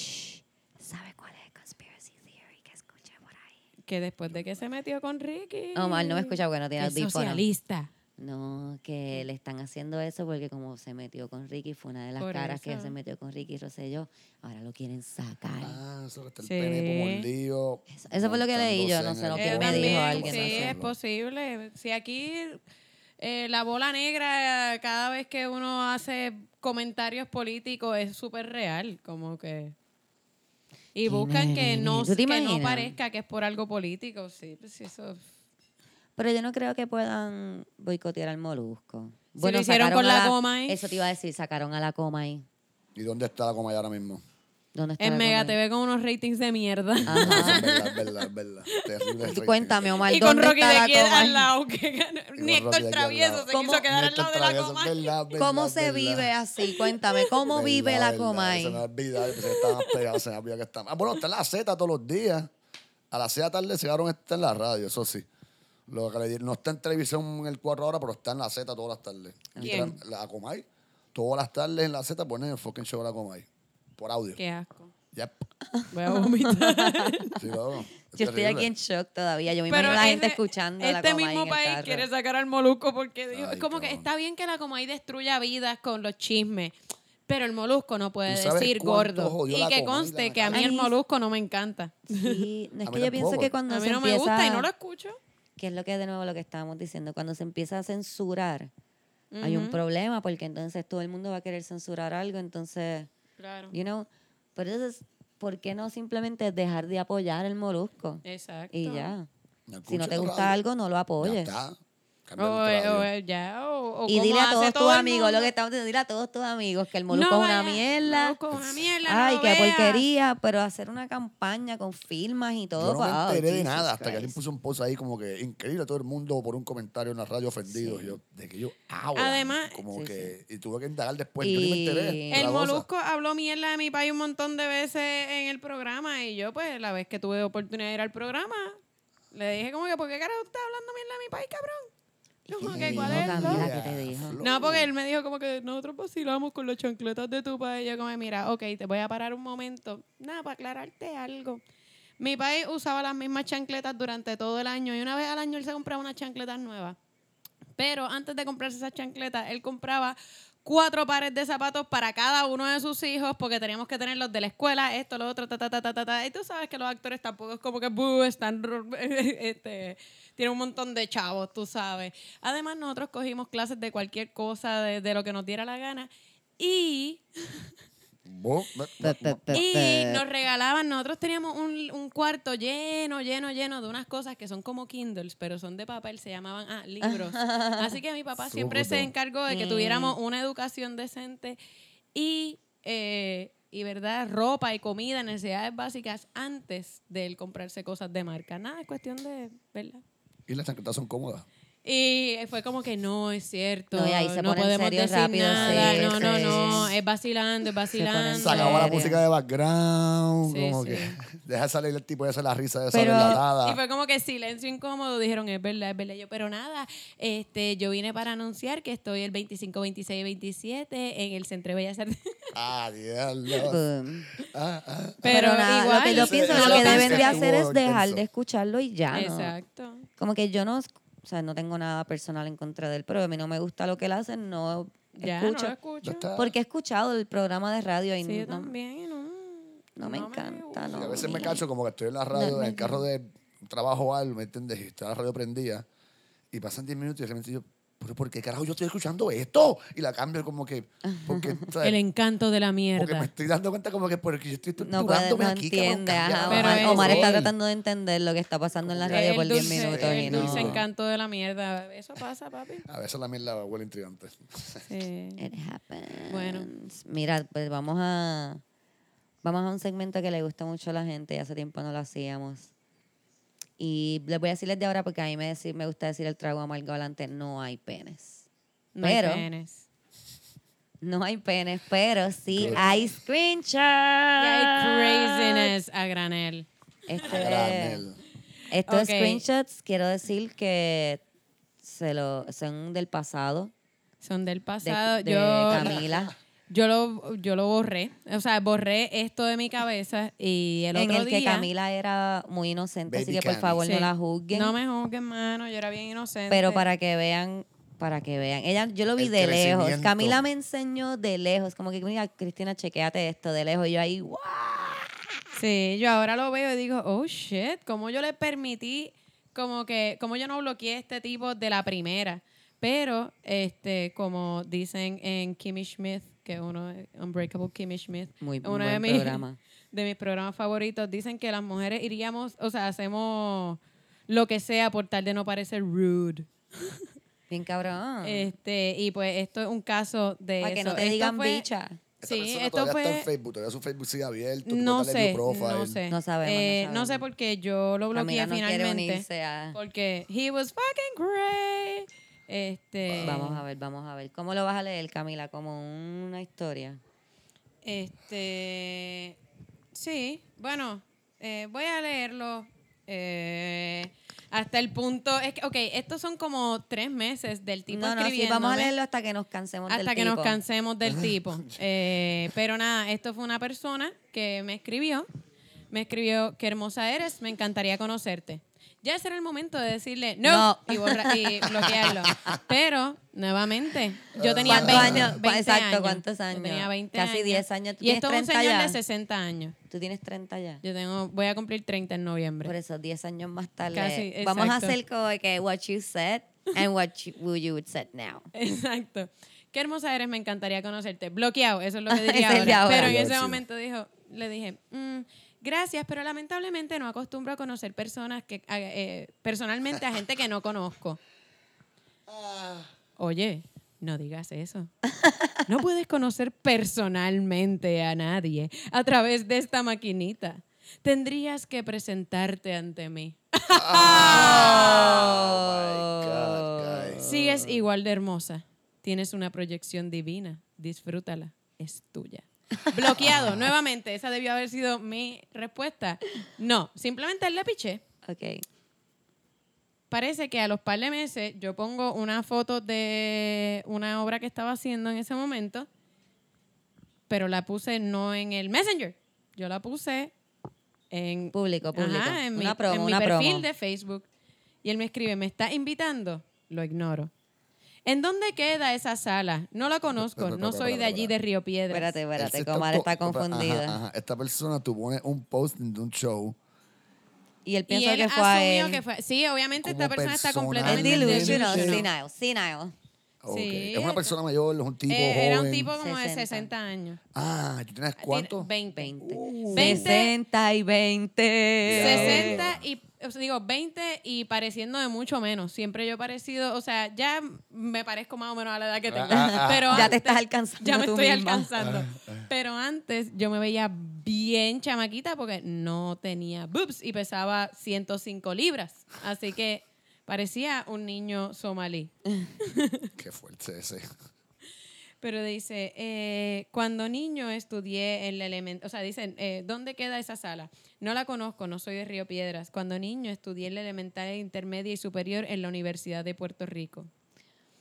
¿Sabes cuál es el conspiracy theory que escuché por ahí? Que después de que se metió con Ricky. Omar no me escucha porque no tiene es audífonos. socialista. No, que le están haciendo eso porque como se metió con Ricky, fue una de las Por caras que se metió con Ricky Rosselló, ahora lo quieren sacar. Ah, eso que está el Sí. pene como mordido. Eso- eso fue lo que leí yo, no sé lo que me dijo alguien, Sí, no sé. es posible. Si aquí eh, la bola negra, cada vez que uno hace comentarios políticos, es súper real. Como que. Y buscan que no, ¿Tú te que no parezca que es por algo político. Sí, pues sí, eso. Pero yo no creo que puedan boicotear al molusco. lo hicieron con a la Comay. Eso te iba a decir, sacaron a la coma ahí. ¿Y dónde está la coma ahora mismo? ¿Dónde está En Mega Comay? TV con unos ratings de mierda. Ajá. Es verdad, es verdad, es verdad. Terrible. Cuéntame, Omar, y con ¿dónde Rocky está de la aquí Comay? al lado. Que ganó. Ni Héctor al Travieso lado. se ¿Cómo? quiso quedar al lado de la Travieso, coma. verdad, ¿Cómo se verdad. vive así? Cuéntame, ¿cómo vive Verdad, la verdad, Comay? Se me olvida, pensé que estaban pegados, se me que estaban. Ah, bueno, está en la Z todos los días. A las 6 de la tarde se quedaron está en la radio, eso sí. Lo que le di- no está en televisión en el 4 horas, pero está en la Z todas las tardes. ¿Quién? La Comay. Todas las tardes en la Z ponen el fucking show de la Comay. Por audio. Qué asco. Yep. *laughs* Voy a vomitar. *laughs* Sí. Es Yo estoy terrible. aquí en shock todavía. Yo me Pero imagino a la gente ese- escuchando a la Este Comay mismo en país carro. quiere sacar al molusco porque dijo, Ay, como que está bien que la Comay destruya vidas con los chismes, pero el molusco no puede ¿Tú sabes decir gordo. Y que conste que a mí el molusco no me encanta. Sí, *laughs* no es que yo pienso que cuando A mí no me gusta y no lo escucho. que es lo que de nuevo lo que estábamos diciendo, cuando se empieza a censurar, hay un problema porque entonces todo el mundo va a querer censurar algo, entonces, Claro. you know, pero entonces, ¿por qué no simplemente dejar de apoyar el molusco? Exacto. Y ya. No Si no te gusta radio. algo, no lo Ya apoyes. está. O, o, ya, o, o Y dile a todos todo tus amigos, lo que estamos diciendo, dile a todos tus amigos que el molusco No es una mierda. Molusco es una mierda, no Ay, lo qué vea. porquería, pero hacer una campaña con firmas y todo. Yo no me enteré de Jesus nada hasta que alguien puso un post ahí como que increíble todo el mundo por un comentario en la radio ofendido. Y Yo, de que yo, ahora, Además- como Sí, que, y tuve que indagar después. Yo ni me Y- enteré. de El cosa. molusco habló mierda de mi país un montón de veces en el programa y yo, pues, la vez que tuve oportunidad de ir al programa, le dije como que, ¿por qué carajo estás hablando mierda de mi país, cabrón? Como ¿Qué que, ¿cuál dijo, es? Camila? lo? ¿Qué te dijo? No, porque él me dijo como que nosotros vacilamos con las chancletas de tu país. Yo como, mira, ok, te voy a parar un momento. Nada, para aclararte algo. Mi país usaba las mismas chancletas durante todo el año y una vez al año él se compraba unas chancletas nuevas. Pero antes de comprarse esas chancletas, él compraba cuatro pares de zapatos para cada uno de sus hijos porque teníamos que tener los de la escuela, esto, lo otro, ta, ta, ta, ta, ta, ta. Y tú sabes que los actores tampoco es como que "Buh", están, *laughs* este, tienen un montón de chavos, tú sabes. Además, nosotros cogimos clases de cualquier cosa, de, de lo que nos diera la gana. Y *laughs* y nos regalaban, nosotros teníamos un, un cuarto lleno, lleno, lleno de unas cosas que son como Kindles, pero son de papel, se llamaban ah, libros. *laughs* Así que mi papá siempre se encargó de que Mm. tuviéramos una educación decente y, eh, y verdad, ropa y comida, necesidades básicas antes de él comprarse cosas de marca. Nada, es cuestión de, ¿verdad? Y las chancletas son cómodas. Y fue como que no, es cierto. No, y ahí se no pone en podemos decir rápido, nada. sí, no, no, sí. no. Es vacilando, es vacilando. Sacaba la música de background, Sí, como sí. que deja salir el tipo y hace la risa de esa delatada. Y fue como que silencio incómodo. Dijeron, es verdad, es verdad. Yo, pero nada, este, yo vine para anunciar que estoy el 25, 26 y 27 en el Centro de Bellas Artes. Ah, diablo. Ah, ah. Pero, Pero nada, igual, lo que yo pienso lo que deben de hacer es dejar intenso. de escucharlo y ya, ¿no? Exacto. Como que yo no, o sea, no tengo nada personal en contra de él, pero a mí no me gusta lo que él hace, no Ya, escucho. no lo Ya escucho. está. Porque he escuchado el programa de radio y Sí, no, también. No, no me encanta. Y a veces me cacho como que estoy en la radio, No, en el carro de trabajo o algo, ¿me entiendes? Y está la radio prendida. Y pasan 10 minutos y de repente yo, ¿pero por qué carajo yo estoy escuchando esto? Y la cambio como que, porque, *laughs* ¿sabes? El encanto de la porque me mierda. estoy dando cuenta como que porque yo estoy No torturándome no aquí, cabrón, entiende. Ajá, Omar, está es- tratando de entender lo que está pasando en la radio por el 10 dulce, minutos y el no. dulce encanto de la mierda. Eso pasa, papi. A veces la mierda huele intrigante. Sí. It happens. Bueno. Mira, pues vamos a vamos a un segmento que le gusta mucho a la gente y hace tiempo no lo hacíamos. Y les voy a decirles de ahora porque a mí me, decir- me gusta decir el trago amargo adelante, no hay penes. No hay Pero- penes. No hay penes, pero sí Good. hay screenshots. Y hay craziness a granel. Este, Granel. estos screenshots, quiero decir que se lo, son del pasado, Son del de, pasado. de yo, Camila. Yo, lo, yo lo borré. O sea, borré esto de mi cabeza y el en otro el día... que Camila era muy inocente, así que por Cami. favor Sí. no la juzguen. No me juzguen, mano. Yo era bien inocente. Pero para que vean, para que vean. Ella, yo lo vi El de lejos. crecimiento. Camila me enseñó de lejos. Como que, mira, Cristina, chequeate esto de lejos. Y yo ahí, wow. Sí, yo ahora lo veo y digo, oh shit, ¿cómo yo le permití, como que, cómo yo no bloqueé a este tipo de la primera? Pero, este, como dicen en Kimmy Schmidt, que uno Unbreakable Kimmy Schmidt, Muy uno buen de mis, programa. *laughs* de mis programas favoritos, dicen que las mujeres iríamos, o sea, hacemos lo que sea por tal de no parecer rude. *laughs* Bien cabrón. Este, y pues esto es un caso de Para que no te Esto digan fue- bicha. Esta Sí, esto todavía fue... está en Facebook, todavía su Facebook sigue abierto. No sé, no sé. No sabemos, no Eh, sabemos. sé porque yo lo bloqueé no quiere finalmente. unirse a... Porque he was fucking great. Este. Vamos a ver, vamos a ver. ¿Cómo lo vas a leer, Camila? ¿Como una historia? Este. Sí, bueno, eh, voy a leerlo. eh, hasta el punto. Es que, ok, estos son como tres meses del tipo no, no, sí, vamos a leerlo hasta que nos cansemos del hasta que nos tipo. cansemos del *laughs* tipo. Eh, pero nada, esto fue una persona que me escribió. Me escribió, qué hermosa eres, me encantaría conocerte. Ya ese era el momento de decirle no, No. Y, borra- y bloquearlo. *laughs* Pero, nuevamente, yo tenía ¿Cuántos 20, años? 20 Exacto, años. ¿cuántos Yo años? tenía 20 Casi años. 10 años. ¿Tú Y esto es un 30 señor ya? de 60 años. Tú tienes 30 ya. Yo tengo, voy a cumplir 30 en noviembre. Por eso, 10 años más tarde. Casi, vamos a hacer como que what you said and what you, what you would said now. *laughs* Exacto. Qué hermosa eres, me encantaría conocerte. Bloqueado, eso es lo que *laughs* diría ahora. ahora. Pero en ese momento dijo, le dije, "Mm, gracias, pero lamentablemente no acostumbro a conocer personas que, eh, personalmente a gente que no conozco. Oye, no digas eso. No puedes conocer personalmente a nadie a través de esta maquinita. Tendrías que presentarte ante mí. Oh, my God. Sigues igual de hermosa. Tienes una proyección divina. Disfrútala. Es tuya. Bloqueado, nuevamente. Esa debió haber sido mi respuesta. No, simplemente le piché. Ok. Parece que a los par de meses yo pongo una foto de una obra que estaba haciendo en ese momento, pero la puse no en el Messenger. Yo la puse en Público, público. Ajá, en Una mi, promo, en mi una perfil promo. de Facebook. Y él me escribe, ¿me está invitando? Lo ignoro. ¿En dónde queda esa sala? No la conozco, no soy de allí de Río Piedras. Espérate, espérate. Comar co- está ajá, confundida. ajá. Esta persona, tú pones un post de un show. Y él Y piensa él que fue a él. que fue. Sí, obviamente esta persona está persona. Es completamente delusional, senile, senile. Ok. Sí, es una persona mayor, es un tipo Eh, joven. era un tipo como de 60. 60 años. Ah, ¿tú tienes cuánto? Tiene 20. 20. Uh. 20. 60 y 20. 60 y, o sea, digo, 20 y pareciendo de mucho menos. Siempre yo he parecido, o sea, ya me parezco más o menos a la edad que tengo. Ah, ah, pero Ya te estás alcanzando Ya me tú estoy misma. alcanzando. Pero antes yo me veía bien chamaquita porque no tenía boobs y pesaba 105 libras. Así que parecía un niño somalí. Qué fuerte ese. Pero dice, eh, cuando niño estudié en la elemento, o sea, dicen, eh, ¿dónde queda esa sala? No la conozco, no soy de Río Piedras. Cuando niño estudié en la elemental, intermedia y superior en la Universidad de Puerto Rico.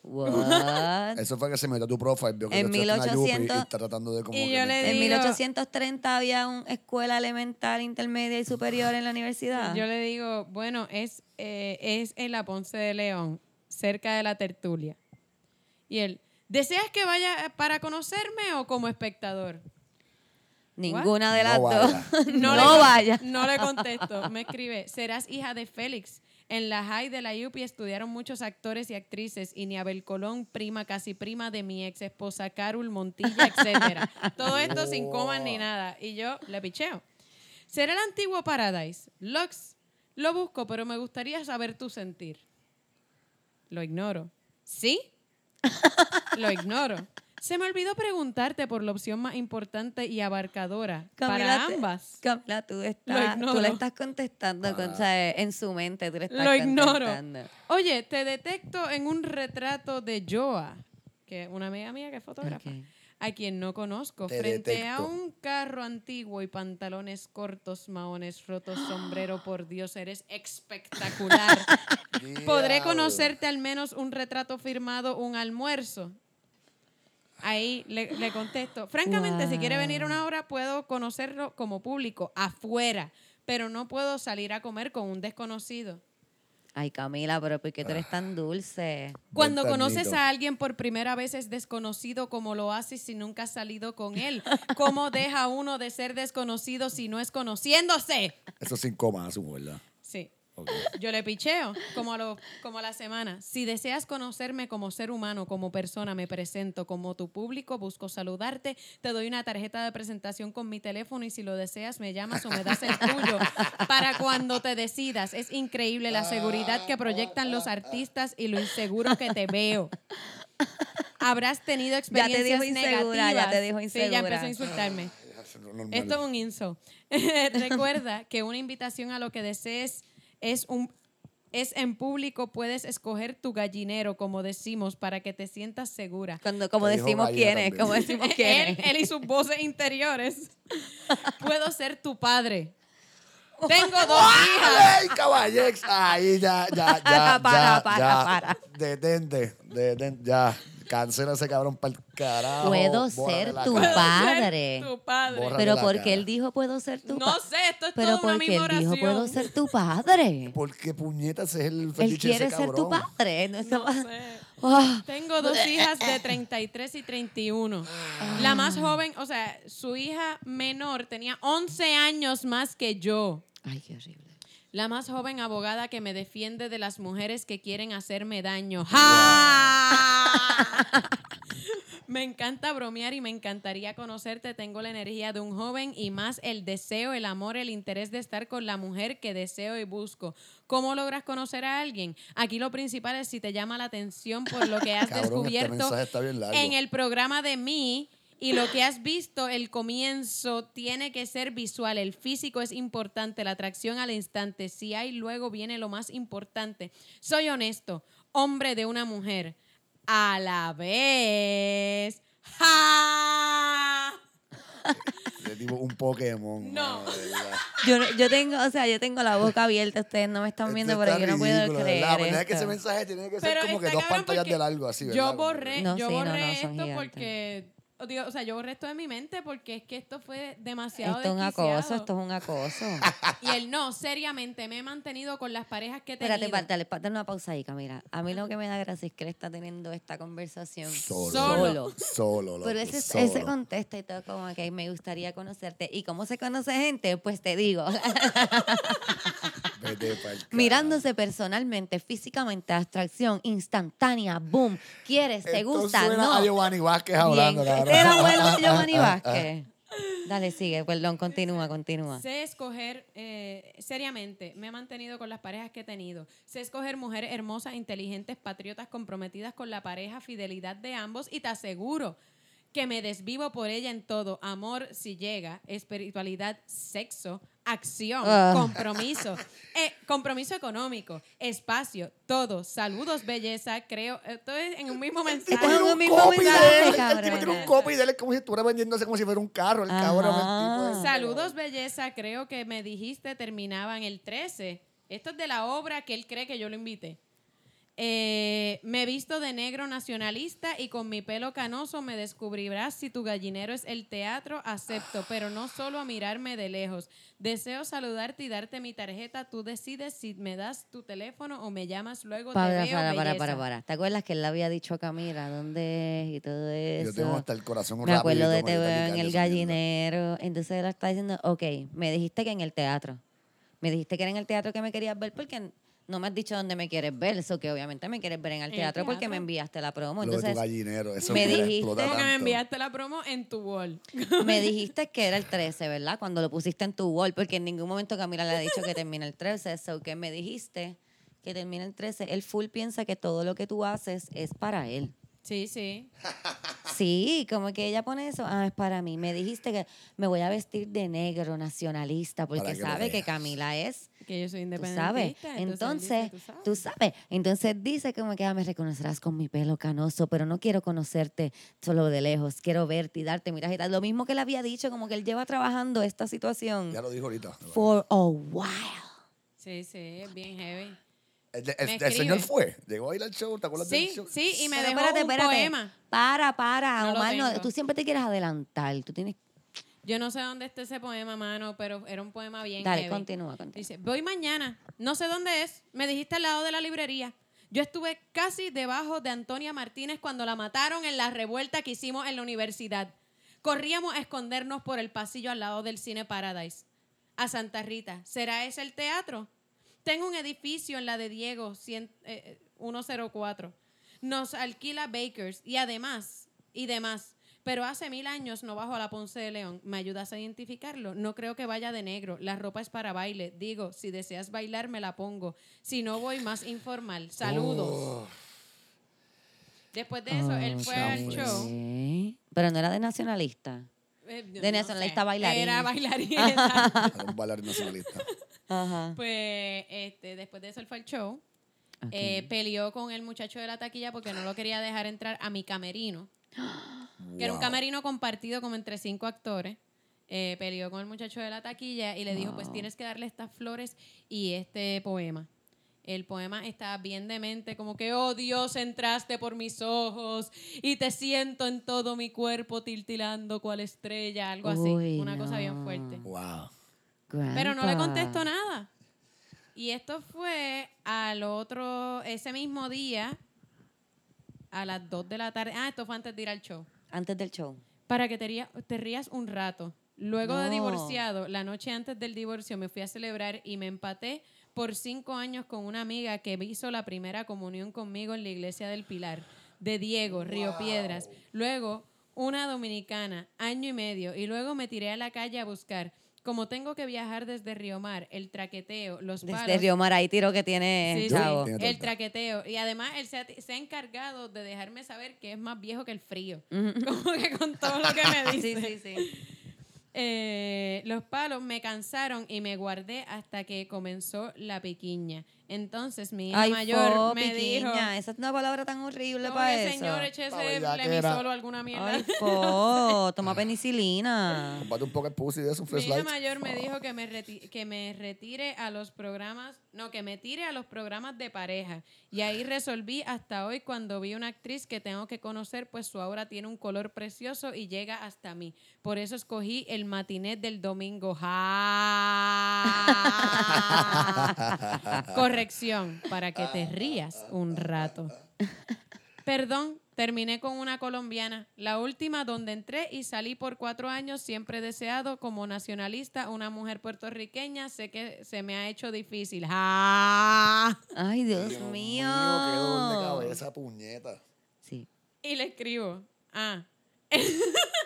What? Eso fue que se metió a tu profile, vio que En tú estudiaste en la Yupi 1800 y está tratando de como Y que yo le meter- En digo- 1830 había una escuela elemental, intermedia y superior en la universidad. Yo le digo, bueno, es, eh, es en la Ponce de León, cerca de la tertulia. Y él, ¿deseas que vaya para conocerme o como espectador? Ninguna de las No dos. vaya. *laughs* No, le vaya. No le contesto. Me escribe, serás hija de Félix. En la high de la UPI estudiaron muchos actores y actrices y ni Abel Colón, prima, casi prima de mi ex esposa Carol Montilla, etcétera. Todo *laughs* esto sin comas ni nada. Y yo le picheo. ¿Será el antiguo Paradise? Lux, lo busco, pero me gustaría saber tu sentir. Lo ignoro. ¿Sí? *laughs* Lo ignoro. Se me olvidó preguntarte por la opción más importante y abarcadora Camila, para te- ambas. Camila, tú, estás, ignoro. tú le estás contestando con, o sea, en su mente, tú le estás Lo ignoro. Oye, te detecto en un retrato de Joa, que es una amiga mía que es fotógrafa. A quien no conozco, Te frente a un carro antiguo y pantalones cortos, maones rotos, sombrero, *gasps* por Dios, eres espectacular. *laughs* ¿Podré conocerte al menos un retrato firmado, un almuerzo? Ahí le, le contesto. Francamente, si quiere venir a una hora, puedo conocerlo como público, afuera, pero no puedo salir a comer con un desconocido. Ay, Camila, pero ¿por qué tú eres tan dulce? Cuando conoces a alguien por primera vez es desconocido como lo haces si nunca has salido con él. ¿Cómo deja uno de ser desconocido si no es conociéndose? Eso sin coma, asumo, ¿verdad? Sí. Yo le picheo como a, lo- como a la semana. Si deseas conocerme como ser humano, como persona, me presento como tu público, busco saludarte, te doy una tarjeta de presentación con mi teléfono y si lo deseas me llamas o me das el tuyo para cuando te decidas. Es increíble la seguridad que proyectan los artistas y lo inseguro que te veo. Habrás tenido Ya te dijo experiencias insegura, ya negativas. te dijo Sí, ya insegura. empezó a insultarme. Normal. Esto es un insult. *laughs* Recuerda que una invitación a lo que desees es un es en público, puedes escoger tu gallinero, como decimos, para que te sientas segura. Cuando, como decimos quién es, como decimos quién Él, es. él y sus voces interiores. *laughs* Puedo ser tu padre. *laughs* Tengo dos hijas. ¡Ay, caballex! Ahí ya, ya, ya. *laughs* Para, ya, para, ya. para. Detente, detente, ya. Cancela ese cabrón para el carajo. Puedo ser tu cara. Padre. ser tu padre. Borra- Pero porque cara. él dijo puedo ser tu No padre. sé, esto es Pero toda una porque misma él dijo oración. puedo ser tu padre. Porque puñetas es el Él fetiche ese quiere ser tu padre. No, No sé. *laughs* Ah, Tengo dos hijas de 33 y 31. La más joven, o sea, su hija menor tenía 11 años más que yo. Ay, qué horrible. La más joven abogada que me defiende de las mujeres que quieren hacerme daño. ¡Ja! Me encanta bromear y me encantaría conocerte. Tengo la energía de un joven y más el deseo, el amor, el interés de estar con la mujer que deseo y busco. ¿Cómo logras conocer a alguien? Aquí lo principal es si te llama la atención por lo que has *laughs* Cabrón, este descubierto mensaje está bien largo. en el programa de mí y lo que has visto, el comienzo tiene que ser visual. El físico es importante, la atracción al instante. Si hay, luego viene lo más importante. Soy honesto, hombre de una mujer. A la vez. ¡Ja! Tipo un Pokémon. No. mano. Yo, yo tengo, o sea, yo tengo la boca abierta, ustedes no me están viendo, Esto pero yo no puedo creer. La verdad es que ese mensaje tiene que ser Pero como que dos pantallas de largo así, ¿verdad? Yo borré, No, yo sí, borré no, esto gigantes. porque, digo, o sea, yo borré esto de mi mente porque es que esto fue demasiado Esto es un acoso, esto es un acoso. *laughs* Y él no, seriamente, me he mantenido con las parejas que he tenido. Espérate, pa- dale, pa- dale una pausa ahí, Camila. A mí lo que me da gracia es que él está teniendo esta conversación Solo. Solo. Solo, loco, Pero ese, solo. ese contesta y todo como que me gustaría conocerte. ¿Y cómo se conoce gente? Pues te digo. *laughs* mirándose personalmente, físicamente, abstracción, instantánea, boom. ¿Quieres? ¿Te Esto gusta? suena No. a Giovanni Vázquez hablando, cabrón. Era bueno Giovanni *laughs* Vázquez. Dale, sigue, perdón, continúa, continúa. Sé escoger, eh, seriamente, me he mantenido con las parejas que he tenido. Sé escoger mujeres hermosas, inteligentes, patriotas, comprometidas con la pareja, fidelidad de ambos y te aseguro que me desvivo por ella en todo. Amor, si llega, espiritualidad, sexo, acción, Ah. *laughs* compromiso, eh, compromiso económico, espacio, todo. Saludos, belleza, creo. Esto es en un mismo mensaje. Tiene tiene un un mismo copy de mensaje, él. El tipo tiene un copy de él es como si estuviera vendiéndose como si fuera un carro. El cabrón, el tipo de- Ajá. Saludos, belleza. Creo que me dijiste terminaba en el 13. Esto es de la obra que él cree que yo lo invité. Eh, me he visto de negro nacionalista y con mi pelo canoso me descubrirás si tu gallinero es el teatro, acepto, pero no solo a mirarme de lejos. Deseo saludarte y darte mi tarjeta. Tú decides si me das tu teléfono o me llamas luego. Para, te veo, para, para, para, para. ¿Te acuerdas que él le había dicho a Camila dónde es y todo eso? Yo tengo hasta el corazón Me acuerdo de te me veo en el gallinero. Entonces él está diciendo, ok, me dijiste que en el teatro. Me dijiste que era en el teatro que me querías ver porque no me has dicho dónde me quieres ver. Eso que obviamente me quieres ver en el el teatro, porque me enviaste la promo. Lo de tu gallinero, eso me me dijiste- Porque me enviaste la promo en tu wall. *laughs* me dijiste que era el 13, ¿verdad? Cuando lo pusiste en tu wall, porque en ningún momento Camila le ha dicho que termina el 13. Eso que me dijiste que termina el 13. Él full piensa que todo lo que tú haces es para él. Sí, sí. *laughs* Sí, como que ella pone eso, ah, es para mí. Me dijiste que me voy a vestir de negro nacionalista porque que sabe que. Camila es, Que yo soy tú independiente. sabes. Entonces, tú sabes. Entonces dice como que ah, me reconocerás con mi pelo canoso, pero no quiero conocerte solo de lejos. Quiero verte y darte miras y tal. Lo mismo que le había dicho, como que él lleva trabajando esta situación Ya lo dijo ahorita. for a while. Sí, sí, es bien heavy. El, el- Me el señor fue. Llegó a ir al show. ¿Te acuerdas Sí, del show? sí, y me Pero dejó espérate, un espérate. poema. Para, para, No lo Omar, no, tengo. tú siempre te quieres adelantar. Tú tienes. Yo no sé dónde está ese poema, mano, pero era un poema bien Dale, heavy. continúa, continúa. Dice, voy mañana, no sé dónde es, me dijiste al lado de la librería. Yo estuve casi debajo de Antonia Martínez cuando la mataron en la revuelta que hicimos en la universidad. Corríamos a escondernos por el pasillo al lado del Cine Paradise. A Santa Rita, ¿será ese el teatro? Tengo un edificio en la de Diego, 100, eh, 104. Nos alquila Bakers y además, y demás. Pero hace mil años no bajo a la Ponce de León. ¿Me ayudas a identificarlo? No creo que vaya de negro. La ropa es para baile. Digo, si deseas bailar, me la pongo. Si no, voy más informal. Saludos. Oh, Después de eso, él fue al show. Pero no era de nacionalista. Eh, De nacionalista sé. bailarín. Era bailarín. *laughs* un bailarín nacionalista. Ajá. pues este, después de eso, él fue al show. Eh, peleó con el muchacho de la taquilla porque no lo quería dejar entrar a mi camerino. que era un Wow. camerino compartido como entre cinco actores. Eh, peleó con el muchacho de la taquilla y le dijo, pues Wow. tienes que darle estas flores y este poema. El poema está bien demente, como que, oh Dios, entraste por mis ojos y te siento en todo mi cuerpo tiltilando cual estrella, algo así. Una cosa bien fuerte. Wow. Pero no le contestó nada. Y esto fue al otro, ese mismo día, a las 2 de la tarde. Ah, esto fue antes de ir al show. Antes del show. Para que te, ría- te rías un rato. Luego de divorciado, la noche antes del divorcio me fui a celebrar y me empaté por cinco años con una amiga que hizo la primera comunión conmigo en la iglesia del Pilar, de Diego, Río Piedras. Luego, una dominicana, año y medio, y luego me tiré a la calle a buscar. Como tengo que viajar desde Río Mar, el traqueteo, los Desde palos, Río Mar, ahí tiro que tiene Sí, Chavo. sí, el traqueteo. Y además él se ha, se ha encargado de dejarme saber que es más viejo que el frío. *laughs* Como que con todo lo que me *laughs* dice. Sí, sí, sí. Eh, los palos me cansaron y me guardé hasta que comenzó la piquiña. Entonces mi hija Ay, mayor fo, me dijo. Esa es una palabra tan horrible "Como para eso. señor, échese alguna mierda. Ay, fo, toma *laughs* penicilina. Comparte un poco pussy de su Mi hija mayor me dijo que me, reti- que me retire a los programas, no, que me tire a los programas de pareja. Y ahí resolví hasta hoy cuando vi una actriz que tengo que conocer, pues su aura tiene un color precioso y llega hasta mí. Por eso escogí el matinet del domingo. ¡Ja! *laughs* Corrección, para que te rías un rato. Perdón, terminé con una colombiana, la última donde entré y salí por cuatro años, siempre deseado como nacionalista, una mujer puertorriqueña, sé que se me ha hecho difícil. ¡Ja! Ay, Dios, Dios mío. qué dolor de cabeza, puñeta. Sí. Y le escribo, ah, *laughs*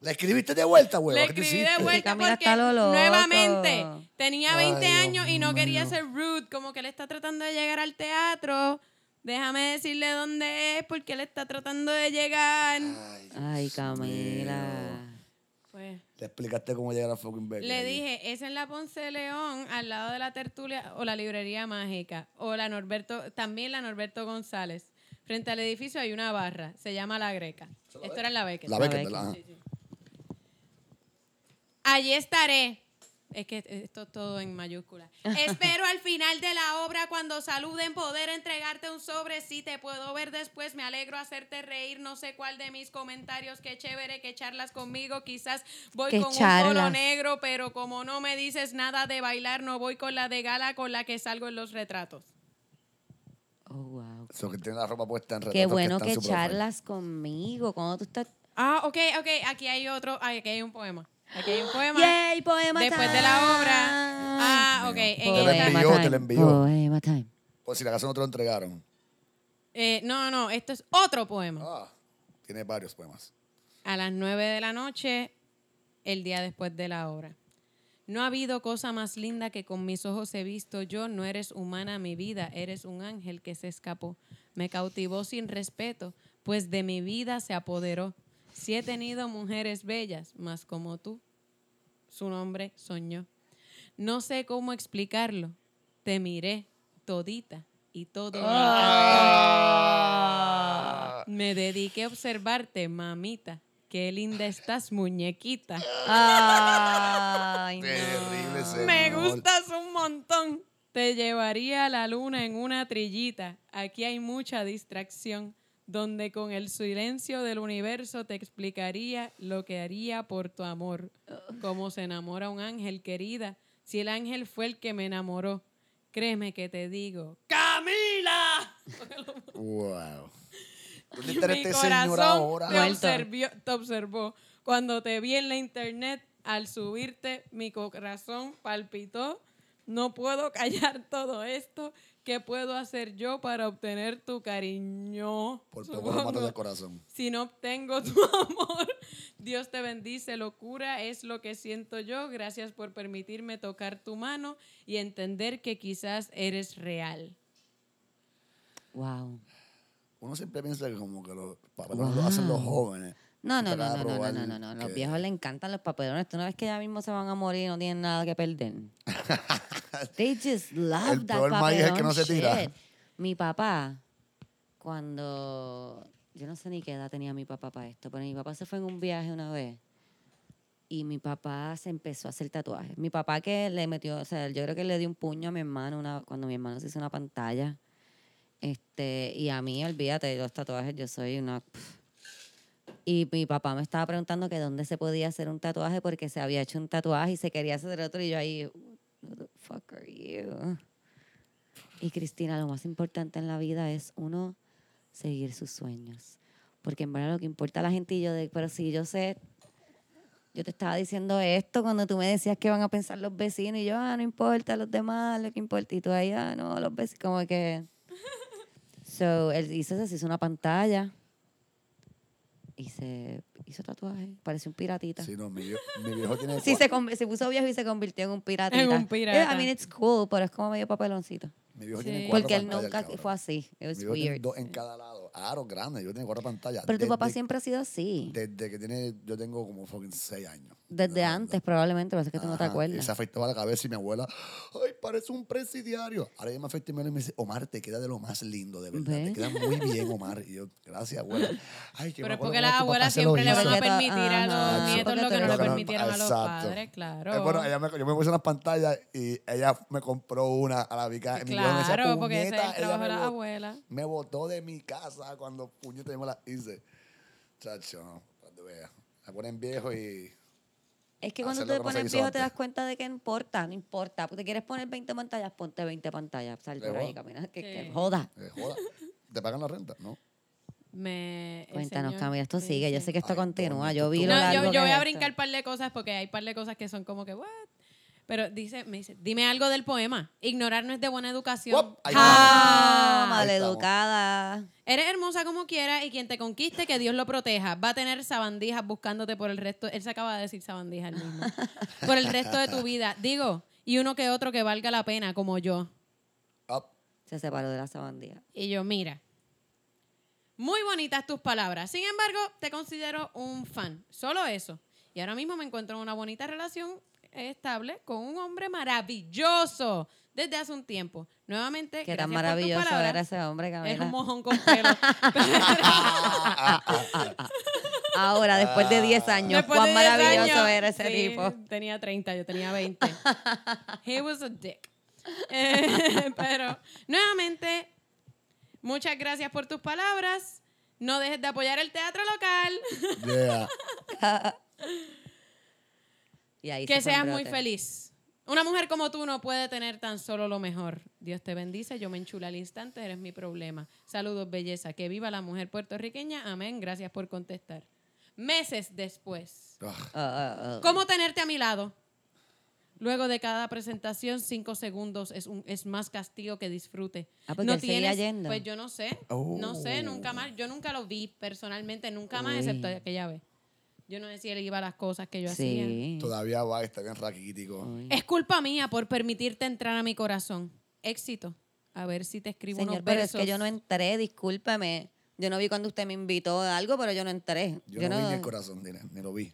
¿La escribiste de vuelta, güey? le ¿Qué te escribí de vuelta porque nuevamente tenía 20 Ay, Dios años y no quería ser rude, como que él está tratando de llegar al teatro. Déjame decirle dónde es porque él está tratando de llegar. Ay, Dios Ay, Camila. Pues Le explicaste cómo llegar a fucking Becky. Le dije, es en la Ponce de León, al lado de la tertulia o la librería mágica, o la Norberto, también la Norberto González. Frente al edificio hay una barra, se llama La Greca. Esto era en la Beca. La Becky. ¿verdad? Ajá. Allí estaré. Es que esto es todo en mayúsculas. *laughs* Espero al final de la obra, cuando saluden, poder entregarte un sobre. Si te puedo ver después, me alegro hacerte reír. No sé cuál de mis comentarios. Qué chévere que charlas conmigo. Quizás voy Qué con un charlas. polo negro, pero como no me dices nada de bailar, no voy con la de gala con la que salgo en los retratos. Oh, wow. Eso que tiene la ropa puesta en retratos Qué bueno que charlas conmigo. Cuando tú estás. Ah, ok, ok. Aquí hay otro. ay, Aquí hay un poema. Aquí hay un poema. ¡Yay! Poema Después time. de la obra. Ah, ok. En Te lo esta- envió, te lo envió. Poema time. Por si acaso no te lo entregaron. eh, no, no, esto es otro poema. Ah, tiene varios poemas. A las nueve de la noche, el día después de la hora. No ha habido cosa más linda que con mis ojos he visto yo. No eres humana mi vida, eres un ángel que se escapó. Me cautivó sin respeto, pues de mi vida se apoderó. Si he tenido mujeres bellas, más como tú, su nombre soñó. No sé cómo explicarlo, te miré todita y todo me Ah. Me dediqué a observarte, mamita. Qué linda estás, muñequita. Ay, no. Terrible ese Me gustas un montón. Te llevaría a la luna en una trillita. Aquí hay mucha distracción, donde con el silencio del universo te explicaría lo que haría por tu amor. Cómo se enamora un ángel, querida. Si el ángel fue el que me enamoró, créeme que te digo, ¡Camila! Wow. ¿Dónde Mi este corazón ahora? te, observió- te observó. Cuando te vi en la internet, al subirte, mi corazón palpitó. No puedo callar todo esto. ¿Qué puedo hacer yo para obtener tu cariño? Por poco lo mato del corazón. Si no obtengo tu *laughs* amor, Dios te bendice. Locura es lo que siento yo. Gracias por permitirme tocar tu mano y entender que quizás eres real. Wow. Uno siempre piensa que como que los papelones lo hacen los jóvenes. No, no, no, no, no, no, no, no, no. Los viejos les encantan los papelones. Tú no ves que ya mismo se van a morir y no tienen nada que perder. *laughs* They just love El that peor maíz es el que papelón no se tira. shit. Mi papá, cuando... Yo no sé ni qué edad tenía mi papá para esto, pero mi papá se fue en un viaje una vez y mi papá se empezó a hacer tatuajes. Mi papá que le metió, o sea, yo creo que le dio un puño a mi hermano una, cuando mi hermano se hizo una pantalla. Este, y a mí, olvídate, los tatuajes, yo soy una... Y mi papá me estaba preguntando que dónde se podía hacer un tatuaje porque se había hecho un tatuaje y se quería hacer otro y yo ahí, who the fuck are you? Y Cristina, lo más importante en la vida es uno seguir sus sueños. Porque en verdad lo que importa a la gente y yo, de, pero si yo sé, yo te estaba diciendo esto cuando tú me decías que van a pensar los vecinos y yo, ah, no importa, los demás, lo que importa. Y tú ahí, ah, no, los vecinos, como que... So, él hizo se hizo una pantalla y se hizo tatuaje, pareció un piratita. Sí, no, mi, viejo- mi viejo tiene... *laughs* Sí, se, se puso viejo y se convirtió en un piratita. En un pirata. I mean, it's cool, pero es como medio papeloncito. Mi viejo Sí. tiene cuatro Porque él nunca cabrón. fue así. It Mi was tiene weird. dos en cada lado. Aros grandes. Yo tengo cuatro pantallas. Pero tu papá siempre ha sido así. Desde que tiene... Yo tengo como fucking seis años. Desde antes, probablemente, pero es que tú no te acuerdas. Y se afeitaba la cabeza y mi abuela, ay, parece un presidiario. Ahora ella me afeita y me dice, Omar, te queda de lo más lindo, de verdad. ¿Ve? Te queda muy bien, Omar. Y yo, gracias, abuela. *laughs* Ay, que Pero es porque las abuelas siempre le van a permitir a los nietos porque lo que no le permitieron a los Exacto. padres, claro. Eh, bueno, ella me, yo me puse unas pantallas y ella me compró una a la vica. Claro, porque ese es el bot- abuelas. Me botó de mi casa cuando puñeta yo me la hice. Chacho, no, para que veas. Me ponen viejo y... Es que cuando tú te pones viejo te das cuenta de que no importa, no importa. Te quieres poner 20 pantallas, ponte 20 pantallas. Sal por ahí, camina, que, que joda. eh, joda. ¿Te pagan la renta? ¿No? Me, Cuéntanos, Camila, esto sigue. Yo sé que esto Ay, continúa. Yo vi lo largo yo, yo voy a esto. brincar par de cosas porque hay par de cosas que son como que, what? Pero dice, me dice, dime algo del poema. Ignorar no es de buena educación. Wop, ahí Ah, maleducada. Eres hermosa como quiera y quien te conquiste, que Dios lo proteja. Va a tener sabandijas buscándote por el resto. Él se acaba de decir sabandija él mismo. *laughs* por el resto de tu vida. Digo, y uno que otro que valga la pena, como yo. Up. Se separó de la sabandía. Y yo, mira, muy bonitas tus palabras. Sin embargo, te considero un fan. Solo eso. Y ahora mismo me encuentro en una bonita relación estable con un hombre maravilloso desde hace un tiempo. Nuevamente, Qué tan maravilloso palabras. era ese hombre, Es Camila. un mojón con pelo. *laughs* Ahora, después de 10 años, Después cuán de 10 maravilloso años, era ese sí, tipo. Tenía 30, yo tenía 20. *laughs* He was a dick. Eh, *laughs* pero, nuevamente, muchas gracias por tus palabras. No dejes de apoyar el teatro local. Yeah. Y ahí que se seas muy feliz. Una mujer como tú no puede tener tan solo lo mejor. Dios te bendice, yo me enchula al instante, eres mi problema. Saludos, belleza. Que viva la mujer puertorriqueña. Amén. Gracias por contestar. Meses después. Ah, ah, ah. ¿Cómo tenerte a mi lado? Luego de cada presentación, cinco segundos es, un, es más castigo que disfrute. Ah, él seguía yendo. Pues yo no sé, no sé, nunca más. Yo nunca lo vi personalmente, nunca más, Uy. excepto aquella vez. Yo no sé si él iba a las cosas que yo hacía. Sí. Todavía va, está bien raquítico. Es culpa mía por permitirte entrar a mi corazón. Éxito. A ver si te escribo Señor, unos pero es que yo no entré, discúlpame. Yo no vi cuando usted me invitó a algo, pero yo no entré. Yo, no, vi ni el corazón, ni lo vi.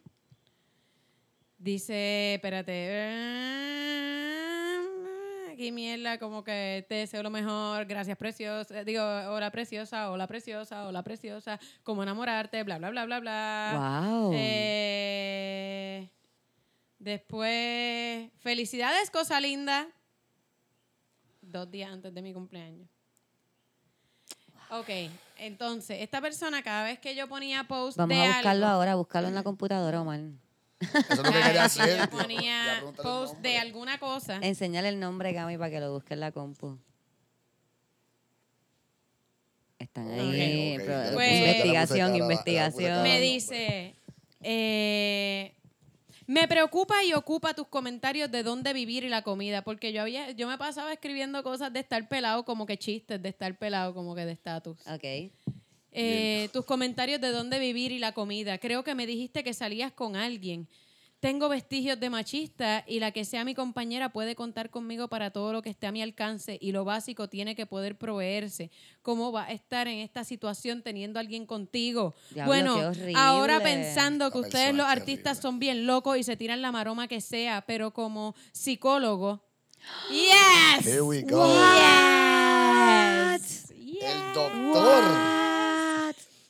Dice, espérate. Aquí mierda, como que te deseo lo mejor, gracias preciosa, digo, hola preciosa, hola preciosa, hola preciosa, cómo enamorarte, bla, bla, bla, bla, bla. Wow. Eh, después, felicidades, cosa linda. Dos días antes de mi cumpleaños. Ok, entonces, esta persona, cada vez que yo ponía post Vamos de a buscarlo algo, ahora, buscarlo en la computadora, Omar. Eso es lo que quería hacer. yo ponía post nombre. de alguna cosa, Enseñale el nombre, Gami, para que lo busque en la compu. Están ahí. Pues- investigación, investigación. cara. me dice, eh, me preocupa y ocupa tus comentarios de dónde vivir y la comida, porque yo había, yo me pasaba escribiendo cosas de estar pelado, como que chistes de estar pelado, como que de estatus. Ok. Eh, tus comentarios de dónde vivir y la comida. Creo que me dijiste que salías con alguien. Tengo vestigios de machista y la que sea mi compañera puede contar conmigo para todo lo que esté a mi alcance y lo básico tiene que poder proveerse. ¿Cómo va a estar en esta situación teniendo a alguien contigo? Diablo, bueno, ahora pensando que ustedes los artistas horrible. son bien locos y se tiran la maroma que sea, pero como psicólogo, *gasps* yes, Here we go. yes, El yes. doctor.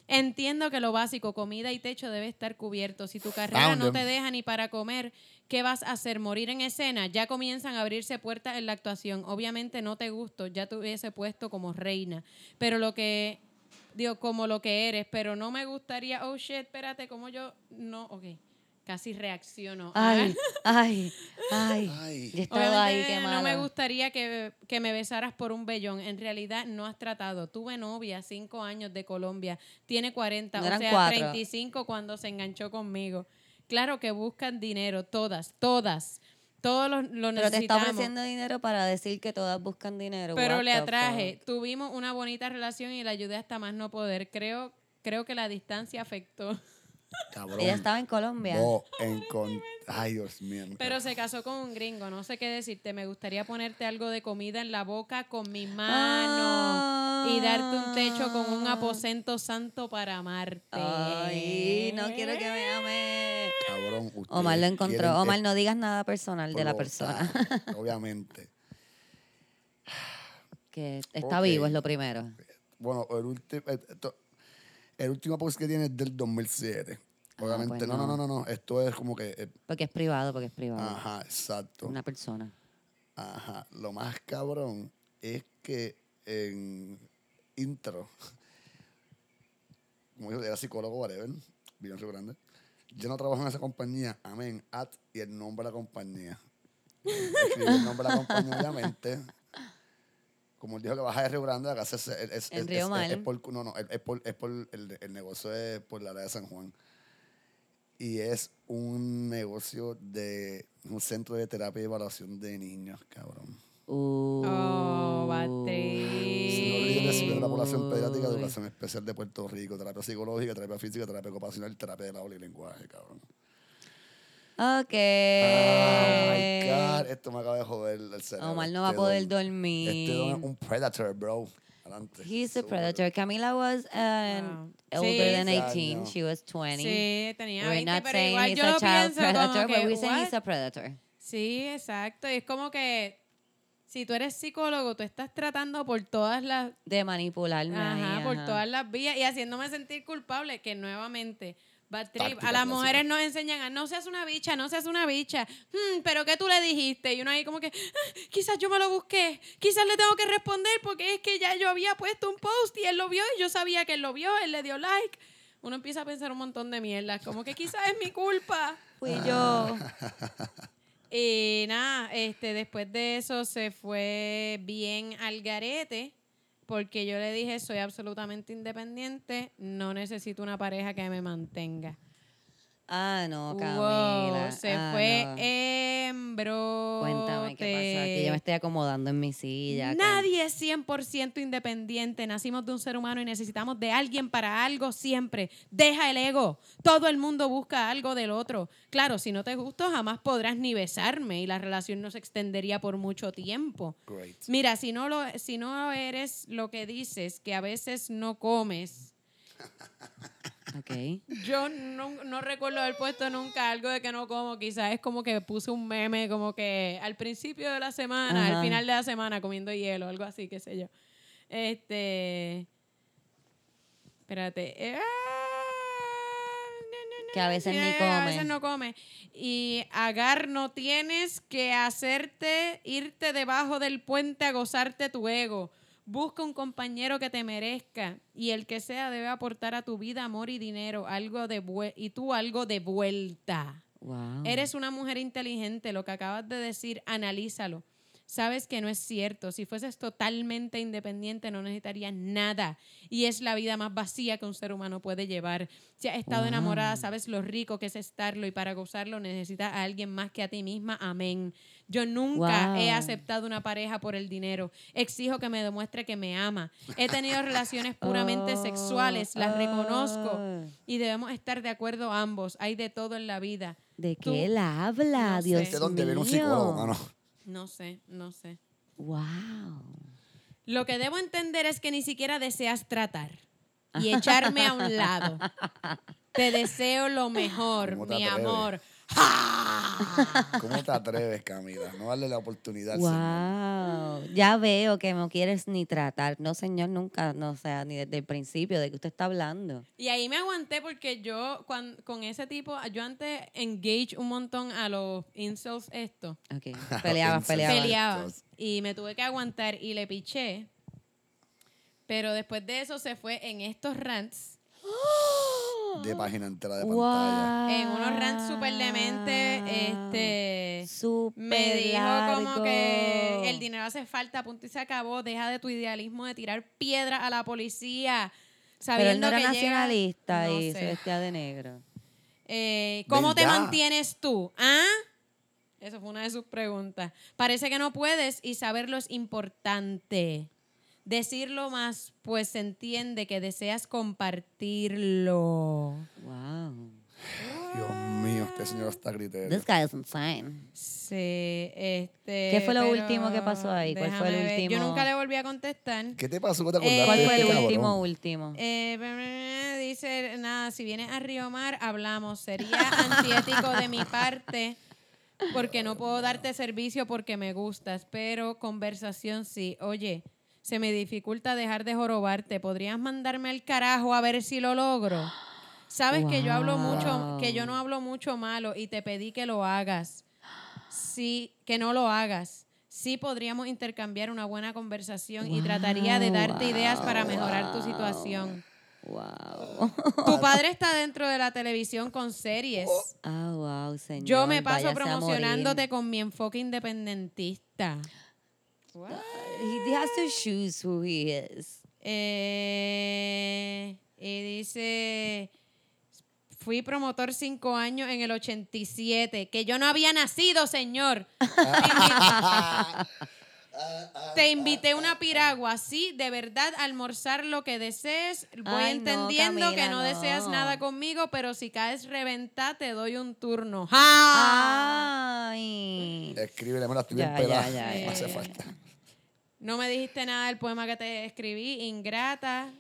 Entiendo que lo básico, comida y techo, debe estar cubierto. Si tu carrera Found no te deja ni para comer, ¿qué vas a hacer? ¿Morir en escena? Ya comienzan a abrirse puertas en la actuación. Obviamente no te gusto, ya te hubiese puesto como reina. Pero lo que, digo, como lo que eres, pero no me gustaría, oh shit, espérate, como yo, no, ok, casi reacciono. Ay, ay, ay. Ay. Yo estaba ahí, Obviamente qué no me gustaría que, que me besaras por un vellón. En realidad no has tratado. Tuve novia, cinco años de Colombia. Tiene 40, No o eran sea, cuatro. 35 cuando se enganchó conmigo. Claro que buscan dinero, todas, todas. Todos lo, lo Pero te está necesitamos. ofreciendo dinero para decir que todas buscan dinero. pero What le atraje. fuck? Tuvimos una bonita relación y la ayudé hasta más no poder. Creo, creo que la distancia afectó. Cabrón. Ella estaba en Colombia. Encon- Ay, Dios mío. Pero se casó con un gringo, no sé qué decirte. Me gustaría ponerte algo de comida en la boca con mi mano y darte un techo con un aposento santo para amarte. Ay, no quiero que me ame. Cabrón. ustedes Omar lo encontró. Omar, no digas nada personal de la persona. Obviamente. *laughs* que está vivo es lo primero. Bueno, el, ulti- eh, esto- el último post que tiene es del 2007. Obviamente, pues no, no, no. no, no, no. Esto es como que. eh, Porque es privado, porque es privado. ajá, exacto. Una persona. Ajá. Lo más cabrón es que en intro, *laughs* como yo era psicólogo, whatever, bien Río Grande. Yo no trabajo en esa compañía, amén, at y el nombre de la compañía. *laughs* Escribí el nombre de la compañía, obviamente. Como él dijo que baja de Río Grande, acá es, es, es- Río es- por, no, no, es es por, es por el, el negocio es por la área de San Juan. Y es un negocio de un centro de terapia y evaluación de niños, cabrón. Uh, Oh, de de la población pediátrica de educación especial de Puerto Rico, terapia psicológica, terapia física, terapia ocupacional, terapia del habla y lenguaje, cabrón. Ok. Oh my God, esto me acaba de joder el cerebro. Omar no va a Este poder don- dormir. Este don es un predator, bro. Adelante. He's a predator. Camila was uh, Wow. older Sí. than Sí. 18. No. She was 20. Sí, tenía We're 20, not pero saying igual he's yo a child predator, but we're saying what? he's a predator. Sí, exacto. Y es como que si tú eres psicólogo, tú estás tratando por todas las De manipularme. Ajá, ahí, por ajá. todas las vías y haciéndome sentir culpable, que nuevamente, bad trip. A las mujeres nos enseñan a no seas una bicha, no seas una bicha. Hmm, pero ¿qué tú le dijiste? Y uno ahí como que, "Ah, quizás yo me lo busqué, quizás le tengo que responder porque es que ya yo había puesto un post y él lo vio y yo sabía que él lo vio, él le dio like. Uno empieza a pensar un montón de mierdas, como que quizás es mi culpa. Fui yo. Y nada, este, después de eso se fue bien al garete, porque yo le dije, soy absolutamente independiente, no necesito una pareja que me mantenga. Ah, no, Wow, Camila. se Ah, fue no. hembro. Cuéntame qué pasó aquí. Yo me estoy acomodando en mi silla. con- Nadie es 100% independiente. Nacimos de un ser humano y necesitamos de alguien para algo siempre. Deja el ego. Todo el mundo busca algo del otro. Claro, si no te gusto, jamás podrás ni besarme y la relación no se extendería por mucho tiempo. Great. Mira, si no, lo, si no eres lo que dices, que a veces no comes, *laughs* Ok. Yo no, no recuerdo haber puesto nunca algo de que no como. Quizás es como que puse un meme como que al principio de la semana, Ajá. al final de la semana comiendo hielo, algo así, qué sé yo. Este. Espérate. Eh, Que a veces ni eh, A come. veces no come. Y Agar, no tienes que hacerte irte debajo del puente a gozarte tu ego. Busca un compañero que te merezca y el que sea debe aportar a tu vida amor y dinero, algo de y tú algo de vuelta. Wow. Eres una mujer inteligente, lo que acabas de decir, analízalo. Sabes que no es cierto. Si fueses totalmente independiente, no necesitarías nada. Y es la vida más vacía que un ser humano puede llevar. Si has estado Wow. enamorada, sabes lo rico que es estarlo y para gozarlo necesitas a alguien más que a ti misma. Amén. Yo nunca Wow. he aceptado una pareja por el dinero. Exijo que me demuestre que me ama. He tenido relaciones puramente Oh, sexuales, las reconozco. oh. Y debemos estar de acuerdo ambos. Hay de todo en la vida. ¿De Tú- qué él habla? no sé. Dios ¿De dónde mío. viene un psicólogo, mano? No sé, no sé. Wow. Lo que debo entender es que ni siquiera deseas tratar y echarme a un lado. *laughs* Te deseo lo mejor, ¿Cómo te mi atreves? amor. *laughs* ¿Cómo te atreves, Camila? No darle la oportunidad señor. Wow. Ya veo que no quieres ni tratar. No, señor, nunca. No, o sea, ni desde el principio de que usted está hablando. Y ahí me aguanté porque yo con ese tipo, yo antes engage un montón a los incels esto. Ok. *laughs* Peleabas, peleabas. Peleaba. estos. Y me tuve que aguantar y le piché. Pero después de eso se fue en estos rants. *gasps* *gasps* De página entera de Wow. pantalla. En unos rants súper demente. Este. Me dijo como que el dinero hace falta, punto y se acabó. Deja de tu idealismo de tirar piedra a la policía. Pero él Sabiendo no era que llega- nacionalista No y sé. se vestía de negro. Eh, ¿Cómo te mantienes tú? ¿Ah? Esa fue una de sus preguntas. Parece que no puedes y saberlo es importante. Decirlo más, pues se entiende que deseas compartirlo. Wow. Dios mío, este señor está criterio. This guy is insane. Sí, este. ¿Qué fue lo pero último que pasó ahí? ¿Cuál fue el ver. Yo último? nunca le volví a contestar. ¿Qué te pasó? ¿Qué te Eh, acordaste ¿Cuál fue el este cabrón? último, último? Eh, dice, nada, si vienes a Río Mar, hablamos. Sería antiético de mi parte porque no puedo darte servicio porque me gustas, pero conversación sí. Oye, se me dificulta dejar de jorobarte. ¿Podrías mandarme al carajo a ver si lo logro? Sabes que yo hablo mucho, Wow. que yo no hablo mucho malo y te pedí que lo hagas. Sí, que no lo hagas. Sí podríamos intercambiar una buena conversación y trataría de darte ideas para mejorar tu situación. Wow. Tu padre está dentro de la televisión con series. Ah, wow, señor. Yo me paso promocionándote con mi enfoque independentista. He has to choose who he is. Eh, y dice, fui promotor cinco años en el 87, que yo no había nacido, señor. *laughs* *laughs* Te invité- una piragua, sí, de verdad, almorzar lo que desees. Voy Ay, no, entendiendo que no, deseas nada conmigo, pero si caes reventá, te doy un turno. ¡Ja! Ay. Escríbele, mira, estoy bien pelada. ya, ya, No ya, hace ya. falta. No me dijiste nada del poema que te escribí, Ingrata.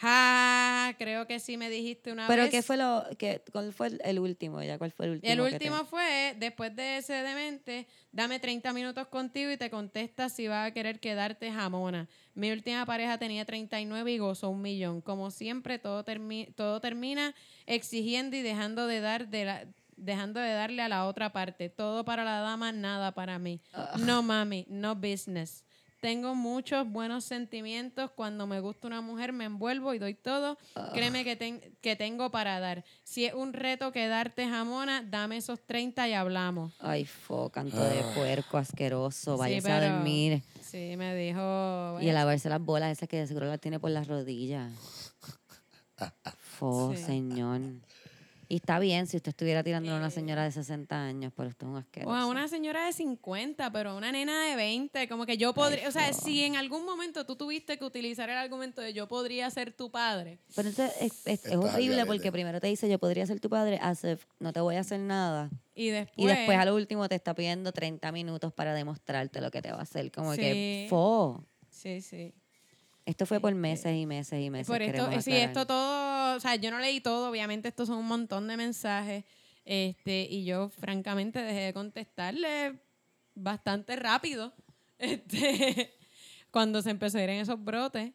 Ja, creo que sí me dijiste una Pero vez. ¿qué fue lo que cuál fue el, último? Ya cuál fue el último? El te- último fue, después de ese demente, dame 30 minutos contigo y te contestas si vas a querer quedarte jamona. Mi última pareja tenía 39 y gozó un millón. Como siempre, todo, termi- todo termina exigiendo y dejando de dar de la dejando de darle a la otra parte. Todo para la dama, nada para mí. No mami, no business. Tengo muchos buenos sentimientos. Cuando me gusta una mujer, me envuelvo y doy todo. Créeme que, ten- que tengo para dar. Si es un reto quedarte jamona, dame esos 30 y hablamos. Ay, fo, canto de puerco asqueroso. Sí, Váyase a pero- dormir. Sí, me dijo. Y a lavarse las bolas esas que de seguro las tiene por las rodillas. *laughs* Fo, Sí. señor. Y está bien si usted estuviera tirando a una señora de 60 años, pero usted es un asqueroso. O a una señora de 50, pero a una nena de 20, como que yo podría, o sea, si en algún momento tú tuviste que utilizar el argumento de yo podría ser tu padre, Pero entonces es, es- horrible porque primero te dice yo podría ser tu padre, if no te voy a hacer nada. y después... Y después a lo último te está pidiendo 30 minutos para demostrarte lo que te va a hacer. Como que, fo. Sí, sí. Esto fue por meses y meses y meses. Por esto, sí, esto todo o sea, yo no leí todo, obviamente estos son un montón de mensajes. Este, y yo francamente dejé de contestarle bastante rápido. *laughs* Este, cuando se empezó a ir en esos brotes.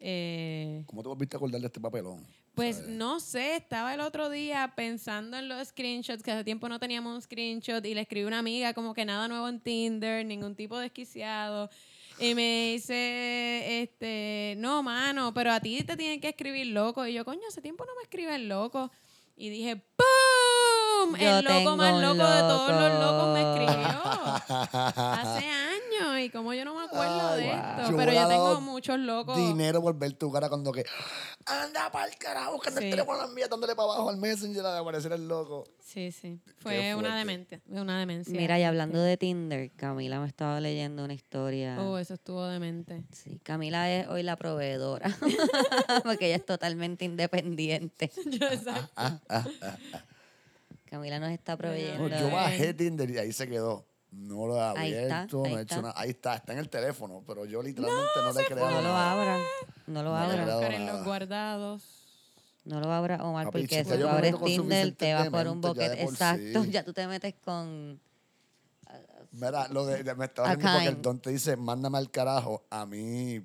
Eh, ¿Cómo te volviste a acordar de este papelón? pues ¿Sabes? no sé, estaba el otro día pensando en los screenshots, que hace tiempo no teníamos un screenshot, y le escribí a una amiga como que nada nuevo en Tinder, ningún tipo de desquiciado. Y me dice, este, no, mano, pero a ti te tienen que escribir loco. Y yo, coño, hace tiempo no me escriben loco. Y dije, ¡pum! Yo el loco más loco, de todos los locos me escribió. *laughs* Hace años. Y como yo no me acuerdo Ay, de wow. esto. Yo pero yo tengo muchos locos. Dinero por ver tu cara cuando que. Anda para el carajo, que Sí. el teléfono mía, dándole para abajo al Messenger a aparecer el loco. Sí, sí. Fue una demente, una demencia. Mira, y hablando de Tinder, Camila me estaba leyendo una historia. Oh, eso estuvo demente. Sí, Camila es hoy la proveedora, *laughs* porque ella es totalmente independiente. *laughs* Yo, exacto. Camila nos está No, proveyendo. yo bajé Tinder y ahí se quedó. No lo he Ahí está, abierto, no ahí he hecho está. nada. Ahí está, está en el teléfono, pero yo literalmente no, le he creado No lo abra, no lo No abra, en los guardados. no lo abra, Omar, Papi, porque si tú abres Tinder te vas por un boquete. Exacto, sí. *laughs* ya tú te metes con... Mira, lo de, de- me estaba riendo porque el don te dice, mándame al carajo. A mí,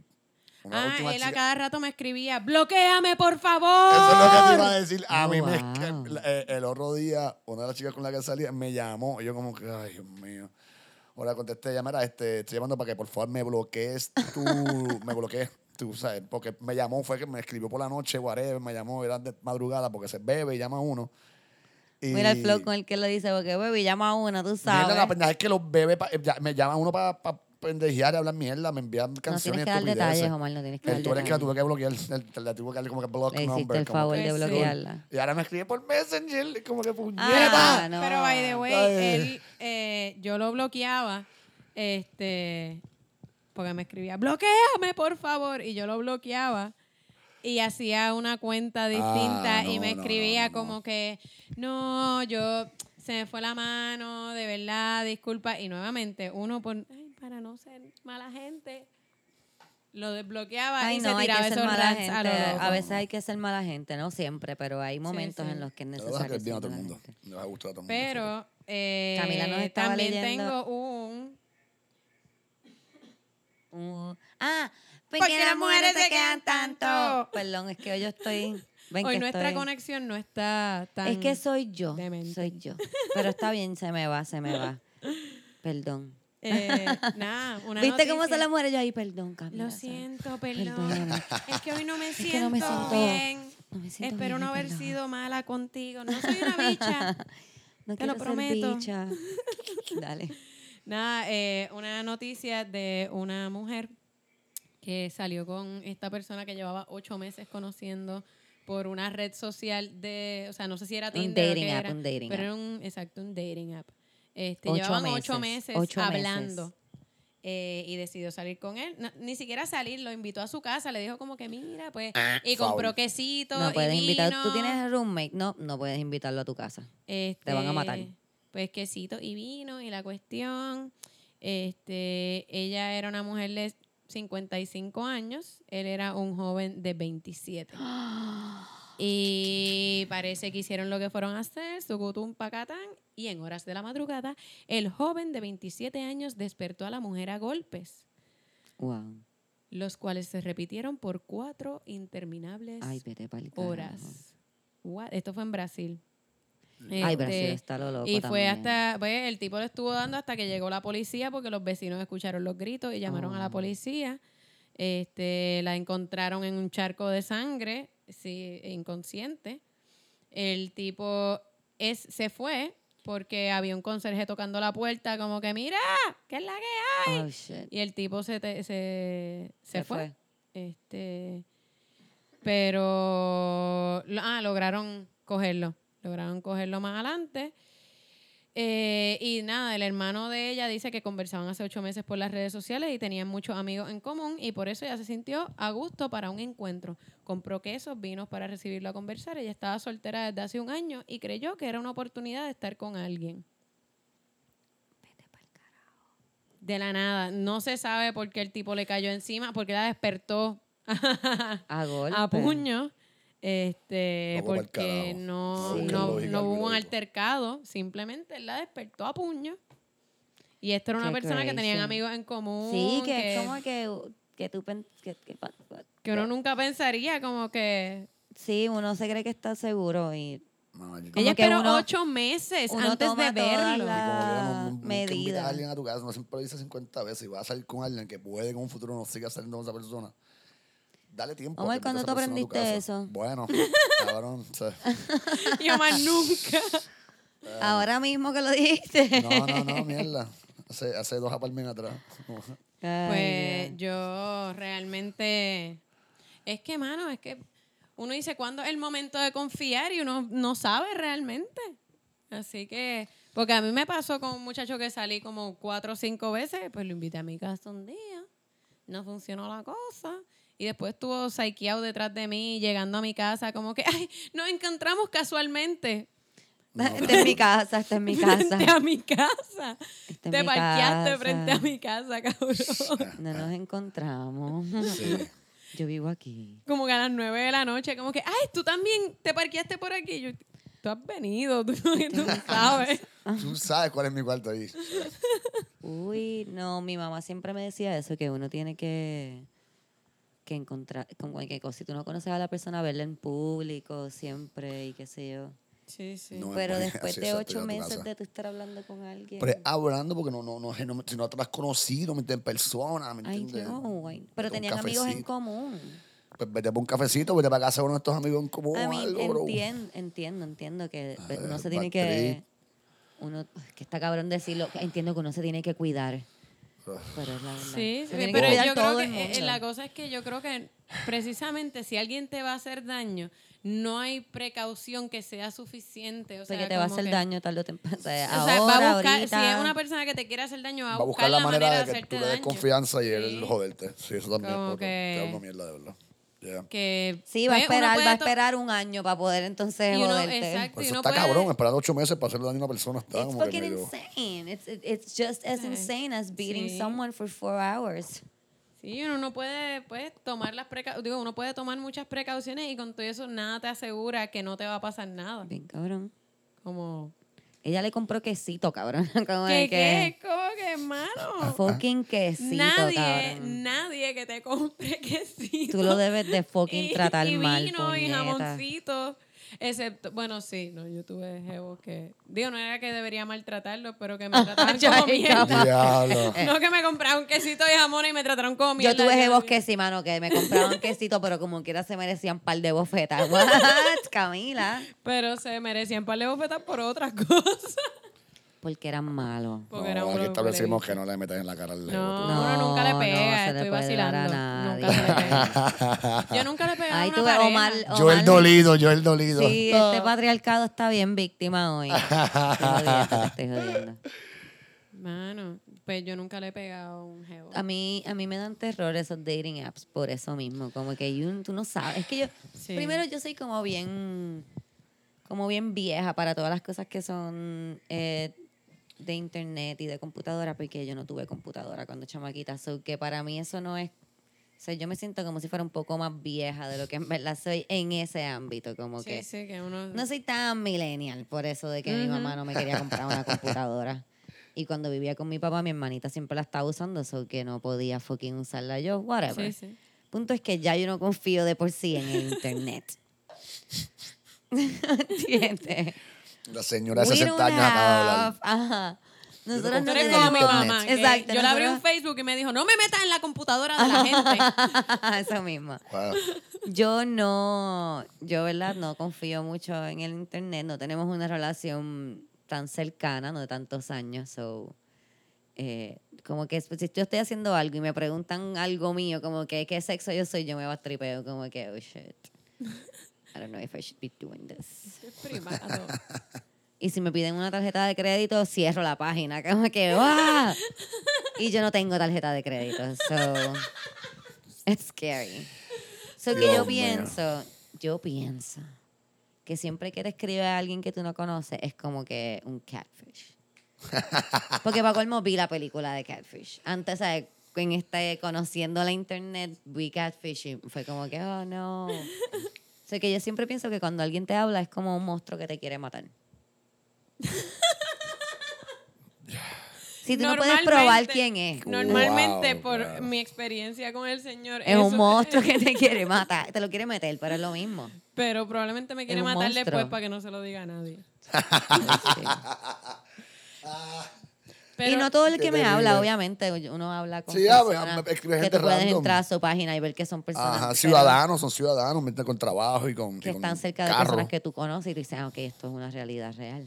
una Ah, él a cada rato me escribía, bloqueame, por favor. Eso es lo que te iba a decir. A Oh, mí me, wow. que- eh, el otro día, una de las chicas con la que salía me llamó. Y yo como que, ay, Dios mío. Ahora contesté, mira, este, estoy llamando para que por favor me bloquees tú, *laughs* me bloquees tú, ¿sabes? Porque me llamó, fue que me escribió por la noche, whatever, me llamó, era de madrugada porque se bebe y llama a uno. Y Mira el flow con el que le dice, porque baby, llama a una, tú sabes. la pendeja es que los pa- ya- me llama uno para pendejear y hablar mierda, me envían no canciones tienes que dar detalles, Omar, no tienes que dar El tú eres que la tuve que bloquear, el- la tuve que darle como que block Le hiciste number. el como favor que- de bloquearla. Y ahora me escribe por Messenger, y como que puñeta. Ah, no. Pero by the way, Ay. él, eh, yo lo bloqueaba, este, porque me escribía, bloqueame, por favor, y yo lo bloqueaba. Y hacía una cuenta distinta Ah, y no, me no, escribía no, no, como que, no, yo, se me fue la mano, de verdad, disculpa. Y nuevamente, uno por, ay, para no ser mala gente, lo desbloqueaba Ay, y no, se hay que tiraba ser esos mala gente. a lo A, loco. veces hay que ser mala gente, no siempre, pero hay momentos sí. en los que es Te lo vas a necesario creer bien a ser todo mala mundo. gente. A gustar a todo el mundo. Pero eh, Camila nos estaba también leyendo- tengo un Uh, ah, ¿por ¿Por qué qué las mujeres se quedan tanto? tanto? Perdón, es que hoy yo estoy... *laughs* ven Hoy que nuestra estoy- conexión no está tan. Es que soy yo, demente. soy yo. Pero está bien, se me va, se me va. *laughs* Perdón. Eh, nada, una ¿Viste cómo noticia. se la muere yo ahí? Perdón, Camila. Lo siento, perdón. Es que hoy no me que siento, no me siento- bien. No me siento Espero bien, no haber perdón. sido mala contigo. No soy una bicha. *laughs* No te lo prometo. bicha. *laughs* Dale. Nada, eh, una noticia de una mujer que salió con esta persona que llevaba ocho meses conociendo por una red social de, o sea, no sé si era Un Tinder o dating qué app, era, un dating pero app. era un, exacto, un dating app. Este, Ocho llevaban ocho meses, hablando eh, y decidió salir con él. No, ni siquiera salir, lo invitó a su casa, le dijo como que mira, pues, y compró quesito No y puedes invitar. ¿Tú tienes roommate? No, no puedes invitarlo a tu casa. Te van a matar. Este, Pues quesito y vino y la cuestión, este, ella era una mujer de 55 años, él era un joven de 27. *gasps* *gasps* Y parece que hicieron lo que fueron a hacer, sucutum pacatán, y en horas de la madrugada, el joven de 27 años despertó a la mujer a golpes, Wow. los cuales se repitieron por cuatro interminables Ay, vete horas. What? Esto fue en Brasil. Ay, Este, Brasil está lo loco y fue también. hasta, pues, el tipo le estuvo dando hasta que llegó la policía porque los vecinos escucharon los gritos y llamaron a la Oh. policía. Este, la encontraron en un charco de sangre, sí, inconsciente. El tipo es, se fue porque había un conserje tocando la puerta como que, mira, ¿qué es la que hay? Oh. Y el tipo se, te- se, se Se fue. fue. Este, pero ah, lograron cogerlo. Lograron cogerlo más adelante. Eh, y nada, el hermano de ella dice que conversaban hace ocho meses por las redes sociales y tenían muchos amigos en común y por eso ella se sintió a gusto para un encuentro. Compró quesos, vinos para recibirlo a conversar. Ella estaba soltera desde hace un año y creyó que era una oportunidad de estar con alguien. De la nada. No se sabe por qué el tipo le cayó encima, porque la despertó *laughs* A golpe. a puño. Este, porque no, Sí. no, no hubo un altercado, simplemente él la despertó a puño. Y esta era una Qué persona que tenían crazy. amigos en común. Sí, que es como que, que tú que, que que uno nunca pensaría como que... Sí, uno se cree que está seguro y No, Ella que esperó uno- ocho meses antes de verlo. que invitas medida. a alguien a tu casa, no siempre lo dice 50 veces y vas a salir con alguien que puede que en un futuro no siga saliendo con esa persona. Dale tiempo. a Omar, ¿cuándo tú aprendiste eso? Bueno, *laughs* cabrón. o sea, Y más nunca. *laughs* ahora mismo que lo dijiste. no, no, no, mierda. Hace, hace dos apartments atrás. *laughs* Pues yo realmente... Es que, mano, es que uno dice cuándo es el momento de confiar y uno no sabe realmente. Así que... Porque a mí me pasó con un muchacho que salí como cuatro o cinco veces, pues lo invité a mi casa un día. No funcionó la cosa. Y después estuvo psycheado detrás de mí, llegando a mi casa, como que, *laughs* ay, nos encontramos casualmente. *laughs* Esta es mi casa, esta es mi casa. Frente a mi casa. Te mi parqueaste casa. frente a mi casa, cabrón. *laughs* No nos encontramos. Sí. Yo vivo aquí. como que a las nueve de la noche, como que, ay, tú también te parqueaste por aquí. Yo, tú has venido, tú, tú sabes. Tú sabes cuál es mi cuarto ahí. Uy, no, mi mamá siempre me decía eso, que uno tiene que, que encontrar, con cualquier cosa. Si tú no conoces a la persona, verla en público siempre y qué sé yo. Sí, sí. No Pero después de ocho meses de tú estar hablando con alguien. Pero hablando porque no, no, no, no, si no te has conocido. En persona, ¿me Ay, entiendes? no, ay, pero tenían amigos en común. Pues vete por un cafecito, vete para casa de uno de estos amigos en común A o mí algo, bro. entiendo, entiendo, entiendo que Ay, uno se tiene que... trip. Uno, que está cabrón decirlo, entiendo que uno se tiene que cuidar. Pero es la verdad. Sí, que pero yo creo que eh, mundo. la cosa es que yo creo que precisamente si alguien te va a hacer daño, no hay precaución que sea suficiente. O sea, Porque te va a hacer que- daño tarde o temprano. O sea, va a buscar, ahorita, si es una persona que te quiere hacer daño, va a, Va a buscar la manera de que hacerte tú le des daño. confianza y Sí. él joderte. Sí, eso también. Como porque que- te da una mierda, de verdad. Yeah. Que, Sí, va a pues, esperar, va a esperar un año para poder entonces Y uno- joderte. exacto. Por y eso uno está puede- cabrón, esperar ocho meses para hacerle daño a una persona. Está It's fucking insane. It's, it- it's just as insane as beating Sí. someone for four hours. Sí, uno no puede pues, tomar las precauciones. Digo, uno puede tomar muchas precauciones y con todo eso nada te asegura que no te va a pasar nada. Bien, cabrón. Como, Ella le compró quesito, cabrón. *laughs* Como ¿qué, de qué? que ¿Cómo que, hermano? fucking quesito, Nadie, cabrón. nadie que te compre *laughs* quesito. Tú lo debes de fucking y, tratar y mal, vino y jamoncito. Excepto, bueno, sí, no, yo tuve jevos que, digo, no era que debería maltratarlos, pero que me *laughs* trataron como mierda. Diablo. No que me compraron quesito y jamón y me trataron como mierda. Yo tuve jevos que sí, mano, que me compraban *laughs* quesito, pero como quiera se merecían un par de bofetas. *laughs* What, Camila? Pero se merecían par de bofetas por otras cosas. Porque eran malos. Porque No, era un aquí establecimos le- que no le metas en la cara al No, lego. No, uno nunca le no pega, se le estoy puede dar a vacilando. Nunca nadie. le pega. *laughs* Yo nunca le pegué a Ahí una tuve pareja. Omar, Yo el dolido, yo el dolido. Sí, este patriarcado está bien víctima hoy. Estoy jodiendo, te *laughs* estoy jodiendo. Mano, pues yo nunca le he pegado a un jevo. A mí, a mí me dan terror esos dating apps por eso mismo. Como que you- tú no sabes. Es que yo, Sí. primero yo soy como bien, como bien vieja para todas las cosas que son eh, de internet y de computadora, porque yo no tuve computadora cuando chamaquita. So que para mí eso no es. O sea, yo me siento como si fuera un poco más vieja de lo que en verdad soy en ese ámbito. Como Sí, que sí, que uno... no soy tan millennial por eso de que mi mamá no me quería comprar una computadora. Y cuando vivía con mi papá, mi hermanita siempre la estaba usando, so que no podía fucking usarla yo, whatever. Sí, sí. Punto es que ya yo no confío de por sí en el internet. *laughs* ¿Entiendes? La señora de We 60 don't años acaba de hablar. have- Ajá. Nosotros no eres como mi mamá. que Exacto. Yo le abrí un Facebook y me dijo, no me metas en la computadora de la gente. *laughs* Eso mismo. Wow. Yo no, yo verdad no confío mucho en el internet, no tenemos una relación tan cercana, no de tantos años, so, eh, como que si yo estoy haciendo algo y me preguntan algo mío, como que qué sexo yo soy, yo me bastripeo, como que, oh shit, I don't know if I should be doing this. *laughs* Y si me piden una tarjeta de crédito, cierro la página, como que, ¡ah! Y yo no tengo tarjeta de crédito, so, it's scary. So que yo mío. pienso, yo pienso que siempre que te escribe a alguien que tú no conoces es como que un catfish. *laughs* Porque para colmo vi la película de Catfish. Antes, ¿sabes? En este, conociendo la internet, vi Catfish y fue como que, oh no. Sea que yo siempre pienso que cuando alguien te habla es como un monstruo que te quiere matar. si tú no puedes probar quién es, Normalmente, Wow, por mi experiencia con el señor, es un monstruo que te *laughs* quiere matar. Te lo quiere meter, pero es lo mismo. Pero probablemente me quiere matar monstruo. después para que no se lo diga a nadie. *laughs* Sí. *laughs* Pero y no todo el que me habla, obviamente, uno habla con Sí, personas me- escribe que gente tú puedes random. entrar a su página y ver que son personas Ajá, pero ciudadanos, son ciudadanos, meten con trabajo y con. que y con están cerca de personas que tú conoces y tú dices, ah, ok, esto es una realidad real.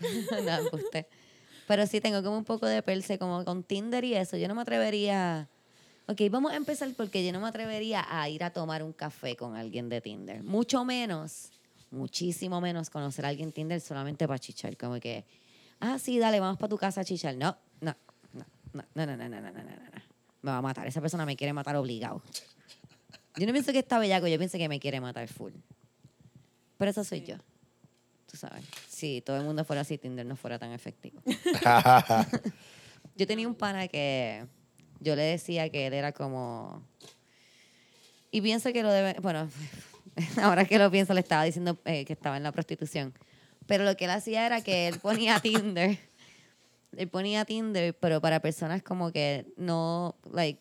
*laughs* no, embuste. Pero sí tengo como un poco de perse, como con Tinder y eso. Yo no me atrevería. Ok, vamos a empezar porque yo no me atrevería a ir a tomar un café con alguien de Tinder. Mucho menos, muchísimo menos conocer a alguien Tinder solamente para chichar. Como que, ah, sí, dale, vamos para tu casa a chichar. No, no, no, no, no, no, no, no, no, no, no, no. Me va a matar. Esa persona me quiere matar obligado. Yo no pienso que está bellaco, yo pienso que me quiere matar full. Pero eso soy yo. Tú sabes. Si todo el mundo fuera así, Tinder no fuera tan efectivo. Yo tenía un pana que yo le decía que él era como... Y pienso que lo debe... Bueno, ahora que lo pienso, le estaba diciendo eh, que estaba en la prostitución. Pero lo que él hacía era que él ponía Tinder. *laughs* Él ponía Tinder, pero para personas como que no... Like,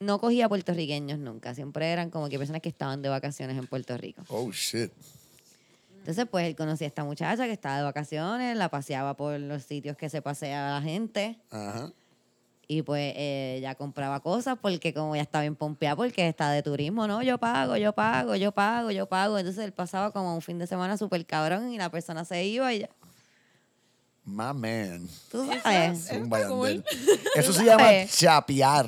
no cogía puertorriqueños nunca. Siempre eran como que personas que estaban de vacaciones en Puerto Rico. oh, shit. Entonces, pues él conocía a esta muchacha que estaba de vacaciones, la paseaba por los sitios que se pasea la gente Ajá. Y pues eh, ella compraba cosas porque como ya estaba bien pompeada porque está de turismo, no, yo pago, yo pago, yo pago, yo pago. Entonces él pasaba como un fin de semana súper cabrón y la persona se iba y ya. My man. Tú Eso- sabes. Eso Un está bayandel. cool. Eso *laughs* se llama sabes. chapear.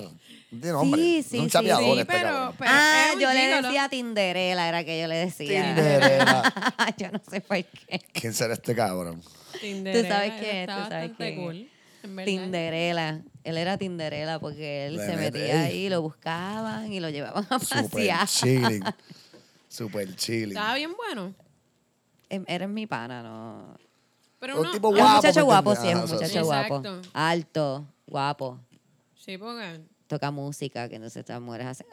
Sí, Es sí, un sí, chapeador sí, este pero- pero- ah, es yo le decía Tinderela, era que yo le decía. Tinderela. *laughs* yo no sé por qué. ¿Quién será este cabrón? Tinderela, sabes qué, tú sabes qué. cool, en verdad. Tinderela. Él era Tinderela porque él Le se metía ahí. ahí, lo buscaban y lo llevaban a Super pasear. chilling. *laughs* Super chilling. Estaba bien bueno. Em, Eres mi pana, ¿no? Pero Un no, tipo Es un guapo, muchacho ¿me guapo, sí, es un muchacho guapo. Alto, guapo. Sí, porque... Toca música, que entonces estas mujeres hacen.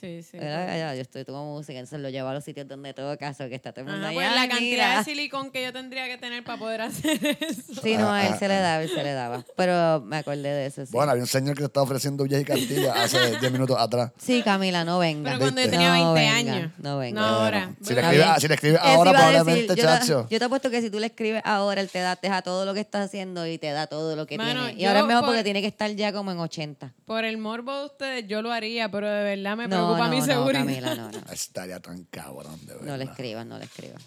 Sí, sí. "Ah, yo estoy toco música, entonces lo llevo a los sitios donde toca, eso que está todo el mundo pues "Ay, la cantidad mira". de silicón que yo tendría que tener para poder hacer *laughs* eso. Sí, no, a él Ah, se le daba, él se le daba. Pero me acordé de eso, sí. Bueno, había un señor que te estaba ofreciendo Villa y Castilla hace *laughs* 10 minutos atrás. Sí, Camila, no venga. Pero cuando yo tenía No 20 venga, años. no venga. No ahora. Bueno, si, le escribes, bien. si le escribes Eso ahora, a decir, probablemente, yo, te, chacho. yo te apuesto que si tú le escribes ahora, él te da, te da todo lo que estás haciendo y te da todo lo que Mano, tiene. Y ahora es mejor por- porque tiene que estar ya como en 80. Por el morbo de ustedes yo lo haría, pero de verdad me no, preocupa no, mi no, seguridad. Camila, no, no. Estaría tan cabrón, de verdad. No le escribas, no le escribas.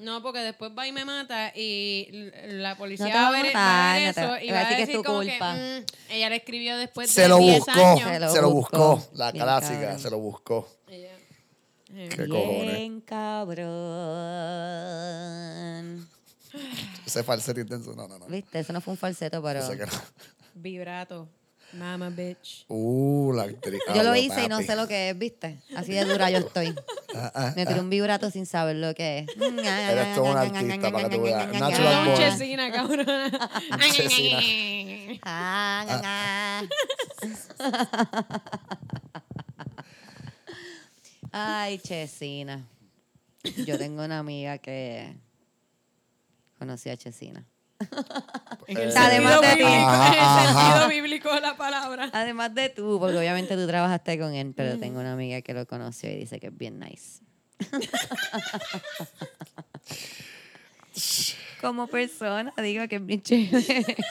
No, porque después va y me mata y la policía No te va, a ver, matar, va a ver no te eso y va va a decir que es tu como culpa. que mm, ella le escribió después Se de lo 10 buscó, años. Se lo se lo buscó. buscó. La Bien clásica, cabrón. se lo buscó. Ella- ¿Qué cojones? Bien cabrón. Ese falsete intenso, no, no, no. Viste, eso no fue un falseto, pero... Yo sé que no. Vibrato. Mama bitch. Uh, la actriz. Yo lo hice y no papi. sé lo que es, ¿viste? Así de dura yo estoy. *laughs* Ah, ah, Me tiré un vibrato sin saber lo que es. Eres todo un artista, para que tú veas. Natural born. chesina, cabrona. *laughs* Chesina. Ah, Ay, Chesina. Yo tengo una amiga que conocí a Chesina. En el Eh, Además sentido de- bíblico, en Ajá, el ajá. sentido bíblico de la palabra. Además de tú, porque obviamente tú trabajaste con él, pero tengo una amiga que lo conoció y dice que es bien nice. *laughs* Como persona, digo que es bien chévere. *laughs*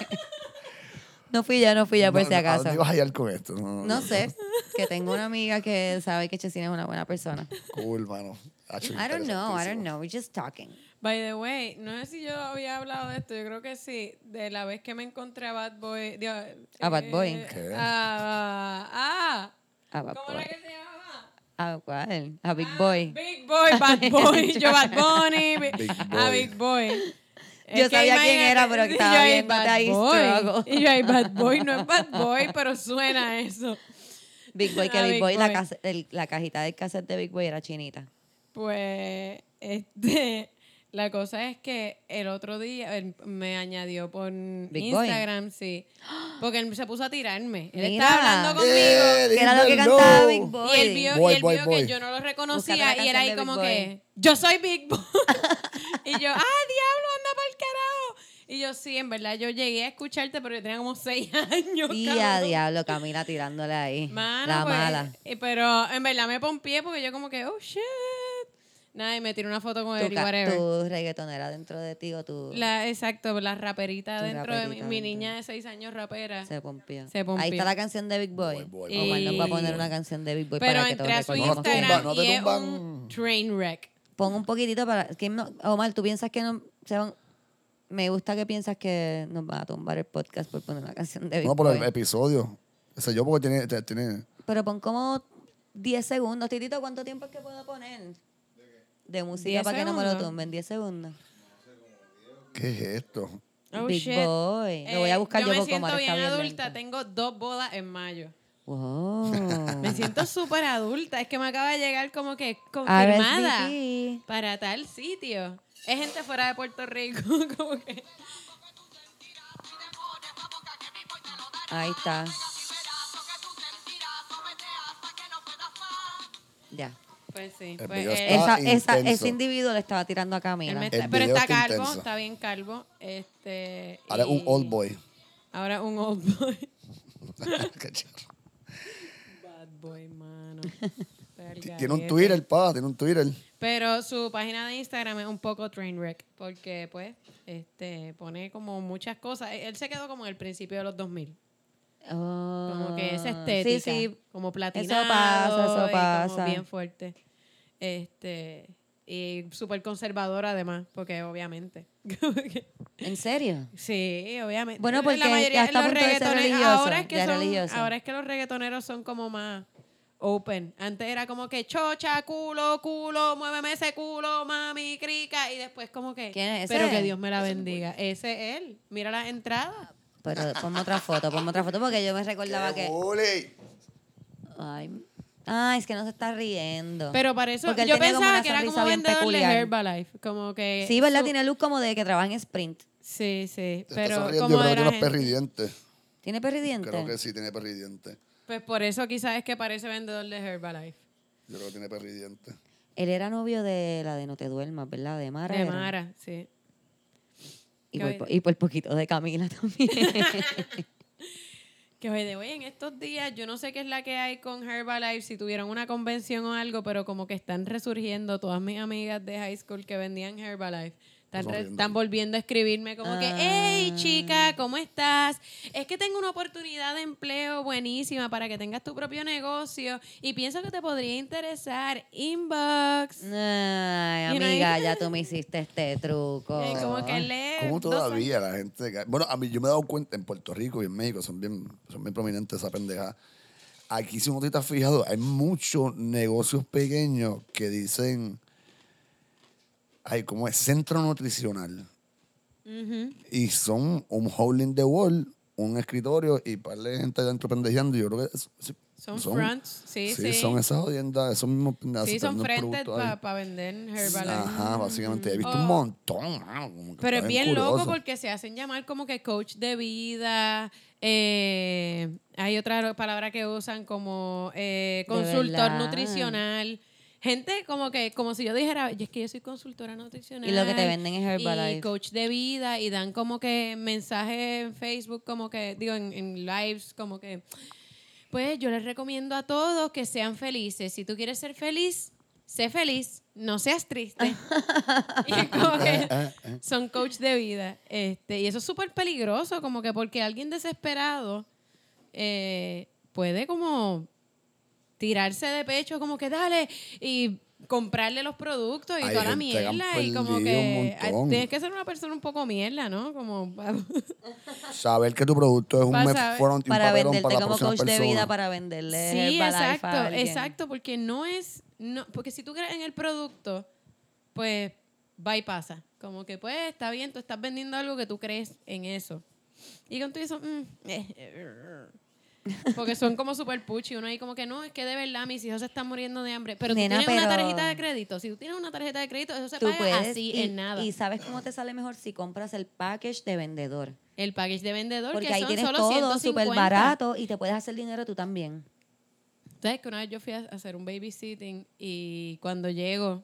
No fui ya, no fui ya por No, si no, ¿A acaso. dónde ibas a ir con esto? No, No sé, que tengo una amiga que sabe que Chesina es una buena persona. Cool, mano. Hacho, I don't know, I don't know, we're just talking. By the way, no sé si yo había hablado de esto, yo creo que sí, de la vez que me encontré a Bad Boy. digo, ¿A Bad eh, Boy? ¿Qué? Ah, ah, A Bad ¿cómo Boy. era que se llamaba? ¿A cuál? A Big Boy. Big Boy, Bad *laughs* Boy, yo Bad Bunny, Bi- Big a Boy. Big Boy. Yo Es sabía quién era, pero estaba yo ahí, Boy. struggle. Y yo ahí, Bad Boy, no es Bad Boy, pero suena a eso. Big Boy, que A Big, Big Boy, La, Boy. case- el- la cajita del cassette de Big Boy era chinita. Pues, *laughs* este, La cosa es que el otro día él me añadió por Big Boy. Instagram, sí. Porque él se puso a tirarme. Él Mira. estaba hablando conmigo. Que era lo que cantaba Big Boy. Y él vio, Boy, y él boy, vio boy. que yo no lo reconocía y era ahí como que, yo soy Big Boy. *laughs* y yo, ah, diablo, anda para el carajo. Y yo, sí, en verdad, yo llegué a escucharte, pero yo tenía como seis *laughs* años. Y a diablo, Camila tirándole ahí. Mano, la pues, mala. eh, Pero en verdad me pompié porque yo como que, oh, shit. Nada, y me tiré una foto con él Tu, y ca- whatever. tu reggaetonera dentro de ti o tu La, exacto, la raperita Tu dentro de mi, raperita mi niña de seis años rapera. se pompió. Se pompió. Ahí está la canción de Big Boy. Boy, boy, Omar nos va a Y- poner una canción de Big Boy Pero para que todos a su No no te y es un train wreck. Pon un poquitito para. ¿quién no- Omar, ¿tú piensas que no se van- Me gusta que piensas que nos van a tumbar el podcast por poner una canción de Big No, por el Boy. episodio. O sea, yo porque tiene, tiene... Pero pon como 10 segundos. Titito, ¿cuánto tiempo es que puedo poner? De música 10 para que no me lo tumben. 10 segundos. ¿Qué es esto? Oh, Big shit. Boy. Lo voy a Eh, buscar yo, yo me siento Omar bien adulta. Tengo dos bodas en mayo. Wow. Me siento súper adulta. Es que me acaba de llegar como que confirmada RSVP. para tal sitio. Es gente fuera de Puerto Rico. *laughs* como que. Ahí está. Ya. Pues sí. Pues, Esa, esa, ese individuo le estaba tirando a Camila. está- pero está está calvo, intenso. está bien calvo. Este, Ahora es un old boy. Ahora un old boy. *laughs* Bad boy, mano. tiene un Twitter, pa, tiene un Twitter. Pero su página de Instagram es un poco trainwreck porque pues este pone como muchas cosas. Él se quedó como en el principio de los 2000. Como que esa Ah, estética, Sí, sí. como platinado pasa, eso y pasa. como bien fuerte. Este y súper conservador además, porque obviamente. *laughs* ¿En serio? sí, obviamente. Bueno, porque la mayoría los reggaetoneros- ahora es que ya son, religioso. ahora es que los reggaetoneros son como más open. Antes era como que chocha, culo, culo, muéveme ese culo, mami, crica. Y después como que. ¿Quién es ese? Pero que Dios me la bendiga. Ese es él. Mira las entradas. Pero ponme otra foto, ponme otra foto porque yo me recordaba ¡Qué que. Ay, ay, es que no se está riendo. Pero para eso, Porque él yo como pensaba una que era sonrisa como bien vendedor peculiar. de Herbalife. Como que. sí, ¿verdad? su- Tiene luz como de que trabaja en Sprint. Sí, sí. Te Pero sonriendo, como yo creo de que la gente- perridientes. ¿Tiene perridiente? Creo que sí tiene perridientes. Pues por eso quizás es que parece vendedor de Herbalife. Yo creo que tiene perridientes. Él era novio de la de No te duermas, ¿verdad? De Mara. De era. Mara, sí. Y Que por, hoy- po- y por poquito de Camila también. *laughs* Que oye, de hoy en estos días, yo no sé qué es la que hay con Herbalife, si tuvieron una convención o algo, pero como que están resurgiendo todas mis amigas de high school que vendían Herbalife. Están, re- Resurgiendo. están volviendo a escribirme como que, Ah. hey chica, ¿cómo estás? Es que tengo una oportunidad de empleo buenísima para que tengas tu propio negocio y pienso que te podría interesar. Inbox. Ay, amiga, ya tú me hiciste este truco. Eh, como que lee. ¿Cómo todavía la gente... Bueno, a mí yo me he dado cuenta en Puerto Rico y en México son bien, son bien prominentes esa pendeja. Aquí, si uno te está fijado, hay muchos negocios pequeños que dicen... Ay, ¿cómo es? Centro nutricional. Y son un hole in the wall, un escritorio y par de gente adentro pendejeando. y Yo creo que es- sí, Son fronts, sí, sí. son esas jodiendas, esos mismos Sí, son frentes para vender Herbalife. Ajá, básicamente. He visto Oh. un montón. mano, como que Pero es bien curioso. loco porque se hacen llamar como que coach de vida. eh, hay otra palabra que usan como eh, consultor nutricional. Gente como que, como si yo dijera, y es que yo soy consultora nutricional. Y lo que te venden es Y Herbalife. coach de vida y dan como que mensajes en Facebook, como que, digo, en, en lives, como que, pues yo les recomiendo a todos que sean felices. Si tú quieres ser feliz, sé feliz, no seas triste. *laughs* y es como que son coach de vida. Este, y eso es súper peligroso, como que porque alguien desesperado eh, puede como tirarse de pecho, como que dale, y comprarle los productos y Hay toda la mierda. Y como que tienes que ser una persona un poco mierda, ¿no? Como *laughs* Saber que tu producto es un un para venderte para la como coach de vida para venderle Sí, a exacto, exacto, porque no es, no, porque si tú crees en el producto, pues va y pasa. Como que pues está bien, tú estás vendiendo algo que tú crees en eso. Y con todo eso, mm, eh, eh, Porque son como super puchi. Uno ahí como que no, es que de verdad mis hijos se están muriendo de hambre. Pero Nena, tú tienes una tarjeta de crédito. Si tú tienes una tarjeta de crédito, eso se Tú paga puedes. así y, en nada. y sabes cómo te sale mejor si compras el package de vendedor. el package de vendedor, Porque que ahí son tienes solo todo 150. súper barato y te puedes hacer dinero tú también. ¿Sabes que una vez yo fui a hacer un babysitting y cuando llego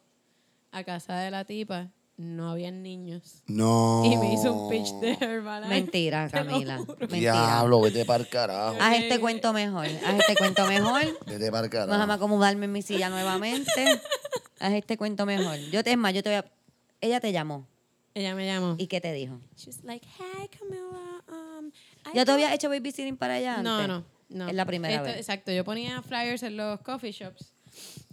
a casa de la tipa, no habían niños. No. Y me hizo un pitch de Herbalife. Mentira, Camila. Mentira. Diablo, vete para el carajo. Haz este cuento mejor. Haz este cuento mejor. Vete para el carajo. Déjame acomodarme en mi silla nuevamente. Haz este cuento mejor. Yo te, es más, yo te voy a- Ella te llamó. Ella me llamó. ¿Y qué te dijo? She's like, hey, Camila. Um, ¿Ya te got-" habías hecho babysitting para allá No, no, no. Es la primera Esto- vez. Exacto, yo ponía flyers en los coffee shops.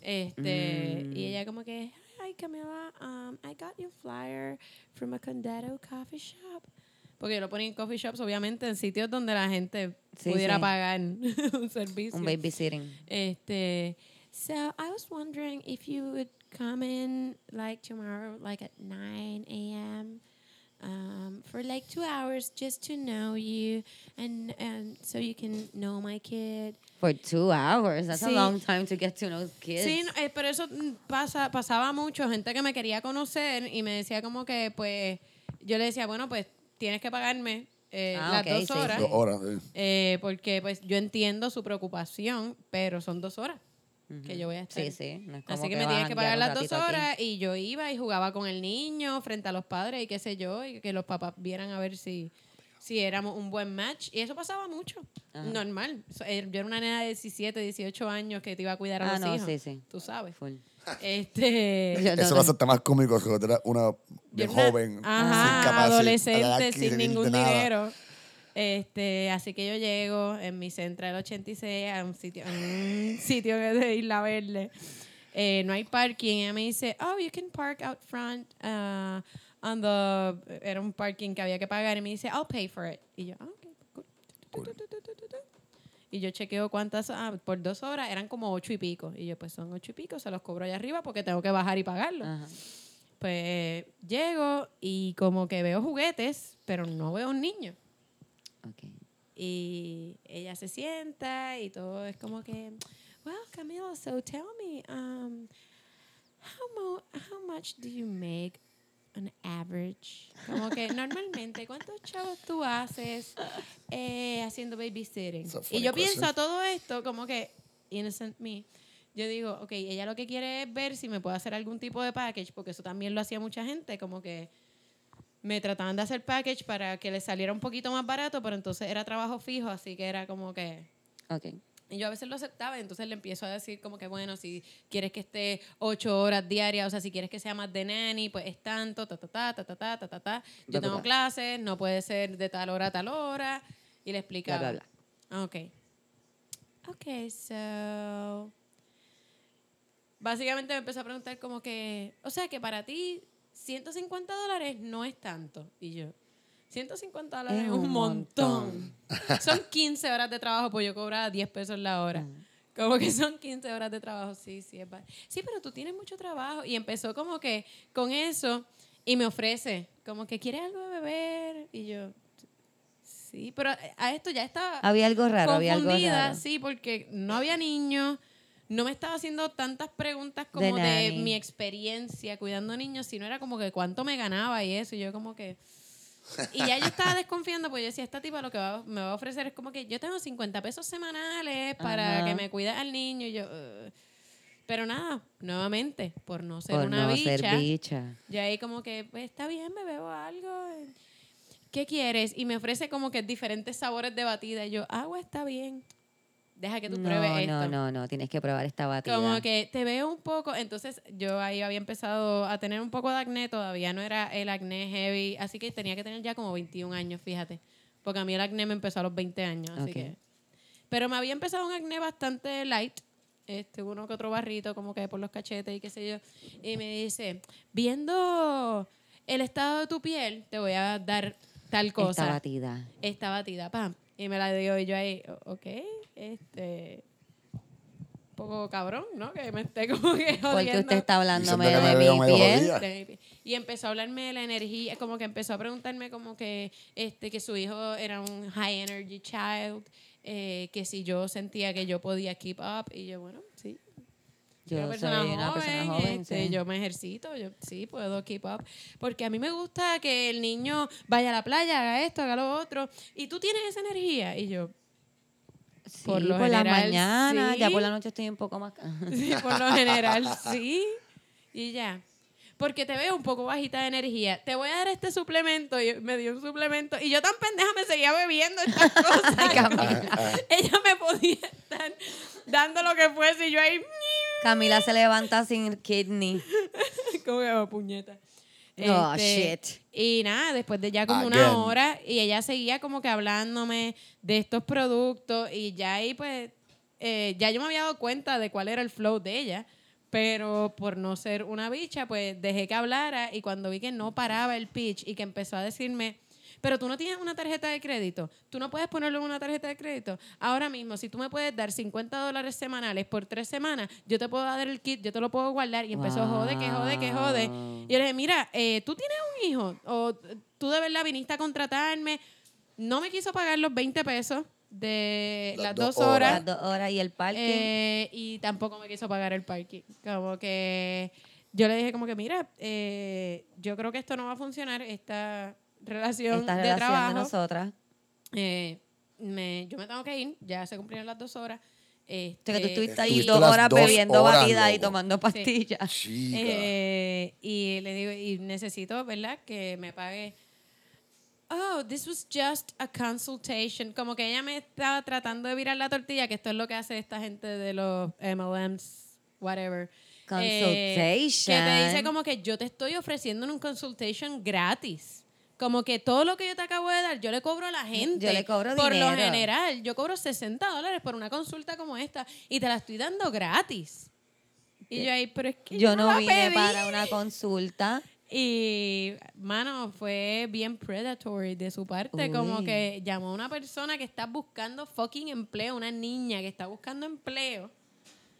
Este, Mm. y ella como que, hi Camila, um, I got your flyer from a Condado coffee shop. Porque yo lo ponía en coffee shops, obviamente, en sitios donde la gente Sí, pudiera sí. pagar *laughs* un servicio. Un babysitting. Este, so I was wondering if you would come in like tomorrow, like at 9 a.m. Um, for like two hours just to know you and, and so you can know my kid. For two hours. That's a Sí. long time to get to know kids. Sí, no, eh, pero eso mm, pasa, pasaba mucho, gente que me quería conocer y me decía como que, pues, yo le decía, bueno, pues tienes que pagarme eh, Ah, las ok, dos sí, horas. sí. Dos horas, sí. Eh, porque pues yo entiendo su preocupación, pero son dos horas que yo voy a estar. Sí, sí. No es como Así que, que me a tienes que pagar las dos aquí. horas y yo iba y jugaba con el niño frente a los padres y qué sé yo, y que los papás vieran a ver si, si éramos un buen match. Y eso pasaba mucho, normal. Eh, Yo era una nena de 17, 18 años que te iba a cuidar a Ah, los no, hijos. sí, sí. Tú sabes. Full. Este... *laughs* Yo no- Eso lo hace hasta más cómico que cuando era una bien una- joven. Ajá, sin capaz, adolescente, sin ningún dinero. Este, así que yo llego en mi Central 86 a un sitio, en un *laughs* sitio de Isla Verde. Eh, no hay parking. Ella me dice, oh, you can park out front uh, on the... Era un parking que había que pagar. Y me dice, I'll pay for it. Y yo, ah, ok, cool. Y yo chequeo cuántas, ah, por dos horas eran como ocho y pico. Y yo, pues son ocho y pico, se los cobro allá arriba porque tengo que bajar y pagarlo. Ajá. Pues llego y como que veo juguetes, pero no veo un niño. Ok. Y ella se sienta y todo es como que, well, Camilo, so tell me, um, how, mo- how much do you make on average? Como que normalmente, ¿cuántos chavos tú haces eh, haciendo babysitting? Y yo pienso a todo esto como que, innocent me, yo digo, ok, ella lo que quiere es ver si me puede hacer algún tipo de package, porque eso también lo hacía mucha gente, como que me trataban de hacer package para que les saliera un poquito más barato, pero entonces era trabajo fijo, así que era como que... Ok. Y yo a veces lo aceptaba, y entonces le empiezo a decir como que, bueno, si quieres que esté ocho horas diarias, o sea, si quieres que sea más de nanny, pues es tanto, ta, ta, ta, ta, ta, ta, ta, ta, ta. Yo Bla, bla, tengo bla. clases, no puede ser de tal hora a tal hora. Y le explicaba. bla, Ah, Ok. Ok, so... Básicamente me empezó a preguntar como que, o sea, que para ti 150 dólares no es tanto. Y yo, 150 dólares Es un montón. son 15 horas de trabajo, pues yo cobraba 10 pesos la hora. Como que son 15 horas de trabajo, sí, sí, es Sí, pero tú tienes mucho trabajo. Y empezó como que con eso y me ofrece, como que quieres algo de beber. Y yo, sí, pero a esto ya estaba Había algo raro, había algo raro. sí, porque no había niños, no me estaba haciendo tantas preguntas como De mi experiencia cuidando niños, sino era como que cuánto me ganaba y eso, y yo como que... Y ya yo estaba desconfiando, porque yo decía, esta tipa lo que va- me va a ofrecer es como que yo tengo 50 pesos semanales para Ajá. que me cuide al niño, y yo... "Ugh". pero nada, nuevamente, por no ser Por una no bicha, ser bicha. yo ahí como que, pues está bien, me bebo algo. ¿Qué quieres? Y me ofrece como que diferentes sabores de batida. Y yo, agua está bien. Deja que tú No, pruebes esto. no, no, no. Tienes que probar esta batida. Como que te veo un poco. Entonces yo ahí había empezado a tener un poco de acné. Todavía no era el acné heavy. Así que tenía que tener ya como 21 años, fíjate. Porque a mí el acné me empezó a los 20 años. Así que. Pero me había empezado un acné bastante light. Este, uno que otro barrito, como que por los cachetes y qué sé yo. Y me dice, viendo el estado de tu piel, te voy a dar tal cosa Esta batida. esta batida, pam. Y me la dio y yo ahí, ok, este. Un poco cabrón, ¿no? Que me esté como que Porque usted está de me mi medio piel. de mi pi- Y empezó a hablarme de la energía, como que empezó a preguntarme como que este que su hijo era un high energy child eh, que si yo sentía que yo podía keep up. Y yo, bueno, sí. Yo una soy una joven, persona joven, este, sí. yo me ejercito, yo sí puedo keep up. Porque a mí me gusta que el niño vaya a la playa, haga esto, haga lo otro. Y tú tienes esa energía. Y yo, Sí, por por, lo la general, mañana, ya por la noche estoy un poco más... *laughs* Sí, por lo general, sí. Y ya. Porque te veo un poco bajita de energía. Te voy a dar este suplemento. Y me dio un suplemento. Y yo tan pendeja me seguía bebiendo estas *laughs* cosas. *laughs* Ella me podía estar dando lo que fuese. Y yo ahí, Camila se levanta sin kidney. *laughs* como que oh, puñeta. Oh, Este, shit. Y nada, después de ya como Again. una hora, y ella seguía como que hablándome de estos productos, y ya ahí pues, eh, ya yo me había dado cuenta de cuál era el flow de ella, pero por no ser una bicha, pues dejé que hablara, y cuando vi que no paraba el pitch y que empezó a decirme, pero tú no tienes una tarjeta de crédito, tú no puedes ponerlo en una tarjeta de crédito. Ahora mismo, si tú me puedes dar 50 dólares semanales por tres semanas, yo te puedo dar el kit, yo te lo puedo guardar. Y empezó, jode, que jode, que jode. Y yo le dije, mira, eh, tú tienes un hijo, o tú de verdad viniste a contratarme. No me quiso pagar los 20 pesos de Las las, dos dos horas. Las dos horas y el parking. Eh, y tampoco me quiso pagar el parking. Como que yo le dije como que, mira, eh, yo creo que esto no va a funcionar, esta relación esta de relación trabajo. de nosotras. Eh, me- yo me tengo que ir, ya se cumplieron las dos horas. O sea, que tú Este, estuviste ahí dos horas dos bebiendo horas, batida y tomando pastillas. Chica. eh, y le digo, y necesito, ¿verdad? Que me pague. Oh, this was just a consultation. Como que ella me estaba tratando de virar la tortilla, que esto es lo que hace esta gente de los MLMs, whatever. Eh, que te dice Consultation. como que yo te estoy ofreciendo un consultation gratis. Como que todo lo que yo te acabo de dar, yo le cobro a la gente. Yo le cobro Por lo general, yo cobro 60 dólares por una consulta como esta y te la estoy dando gratis. Y yo ahí, pero es que Yo no vine pedí. para una consulta. Y, mano, fue bien predatory de su parte. Como que llamó a una persona que está buscando fucking empleo, una niña que está buscando empleo.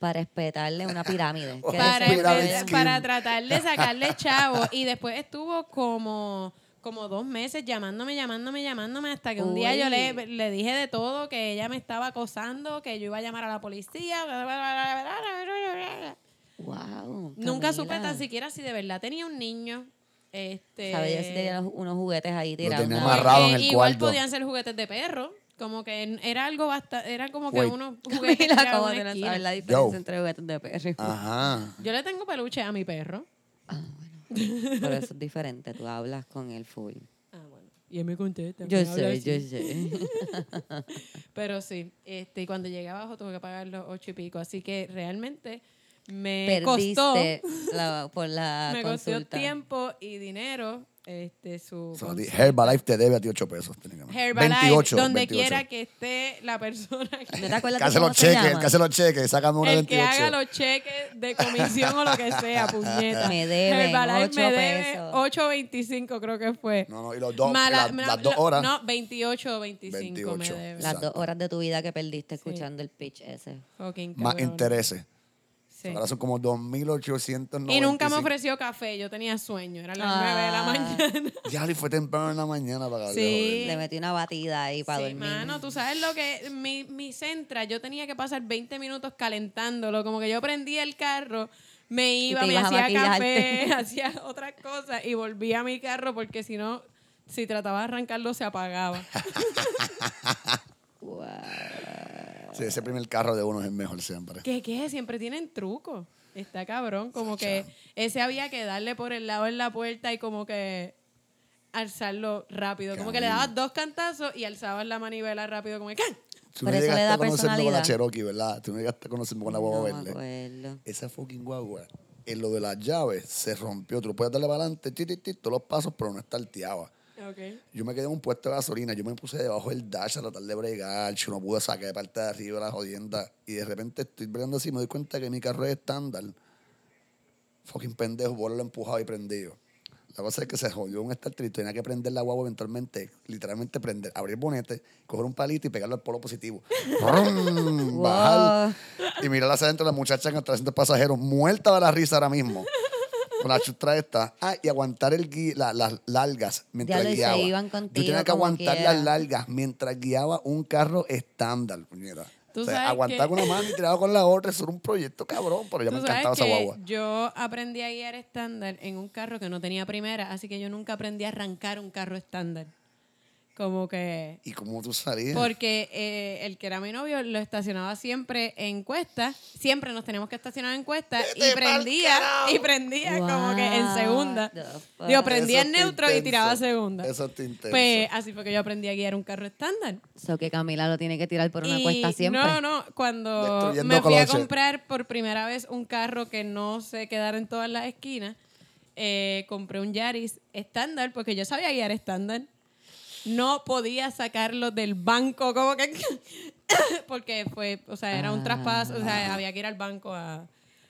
para espetarle una pirámide. ¿Qué *laughs* para, para tratar de sacarle chavo. Y después estuvo como, como dos meses llamándome, llamándome, llamándome, hasta que un día yo le, le dije de todo, que ella me estaba acosando, que yo iba a llamar a la policía. Wow. Nunca supe tan siquiera si de verdad tenía un niño. Este, Sabía yo si tenía unos juguetes ahí tirados. Porque amarrado en el igual cuarto. podían ser juguetes de perro. Como que era algo bastante, era como que Wait. unos *laughs* juguetes Camila, tirados ¿cómo en tú una no esquina. sabes la diferencia Yo. entre juguetes de perro? Ajá. Yo le tengo peluche a mi perro. Ah, bueno. *laughs* Pero eso es diferente. Tú hablas con él full. Ah, bueno. Y él me contesta. Yo me sé, yo sé. *laughs* Pero sí, este, y cuando llegué abajo tuve que pagar los ocho y pico. Así que realmente me costó, Perdiste la- por la *laughs* me costó tiempo y dinero este, su So. Herbalife te debe a ti 8 pesos. técnicamente. Herbalife, 28. donde 28. quiera que esté la persona que, ¿No te acuerdas Que de hace cómo los se cheques, el llama? que hace los cheques, sácame una el 28. que haga los cheques de comisión o lo que sea, *laughs* puñeta. Me deben Herbalife ocho me debe pesos. 8.25 creo que fue. No, no, y los dos, Mala- la- me- las dos horas. No, 28 o 25 me 28. debe. Las Exacto. dos horas de tu vida que perdiste escuchando el pitch ese. Fucking más cabrón. intereses. Sí. Ahora son como 2.895. Y nunca me ofreció café, yo tenía sueño, eran las Ah. 9 de la mañana. *laughs* Ya, y fue temprano en la mañana para que Sí. Le metí una batida ahí para Sí, dormir. mano, tú sabes lo que mi, mi Centra, yo tenía que pasar 20 minutos calentándolo, como que yo prendía el carro, me iba, me hacía maquillarte. café, *laughs* hacía otras cosas y volvía a mi carro porque si no, si trataba de arrancarlo se apagaba. *laughs* Wow. Sí, ese primer carro de uno es el mejor siempre. ¿Qué qué? Siempre tienen truco. Está cabrón, como que ese había que darle por el lado en la puerta y como que alzarlo rápido, como que le dabas dos cantazos y alzabas la manivela rápido como que ¡can! Tú Pero eso le llegaste da a conocerme con la personalidad. Cherokee, ¿verdad? Tú no llegaste a conocerme con la guagua No verde. Esa fucking guagua, en lo de las llaves, se rompió. Tú lo puedes darle para adelante, todos los pasos, pero no estarteaba. Yo me quedé en un puesto de gasolina, yo me puse debajo del dash a tratar de bregar, yo no pude sacar de parte de arriba la jodienda. Y de repente estoy bregando así y me doy cuenta que mi carro es estándar. Fucking pendejo, por lo empujado y prendido. La cosa es que se jodió un starter y tenía que prender la guagua eventualmente, literalmente prender, abrir el bonete, coger un palito y pegarlo al polo positivo. *laughs* Brum. Bajar y mirar hacia adentro la muchacha en el 300 pasajeros, muerta de la risa ahora mismo. Con la chustra esta. Ah, y aguantar el gui- la- las largas mientras Diablo, y se guiaba. iban Yo contigo tenía que como aguantar quiera. las largas mientras guiaba un carro estándar, puñera. Tú O sea, sabes aguantar que- con una mano y tiraba con la otra, eso era un proyecto cabrón, pero ya me Tú sabes encantaba esa que guagua. Yo aprendí a guiar estándar en un carro que no tenía primera, así que yo nunca aprendí a arrancar un carro estándar. Como que... ¿Y cómo tú salías? Porque eh, el que era mi novio lo estacionaba siempre en cuesta. Siempre nos teníamos que estacionar en cuesta y prendía, y prendía como que en segunda. Digo, prendía Eso en neutro y tiraba segunda. Eso está intenso. Pues así fue que yo aprendí a guiar un carro estándar. So que Camila lo tiene que tirar por una Y cuesta siempre. No, no, cuando me fui a comprar por primera vez un carro que no se quedara en todas las esquinas, eh, compré un Yaris estándar porque yo sabía guiar estándar. No podía sacarlo del banco, como que. *coughs* porque fue, o sea, era un traspaso, o sea, había que ir al banco a,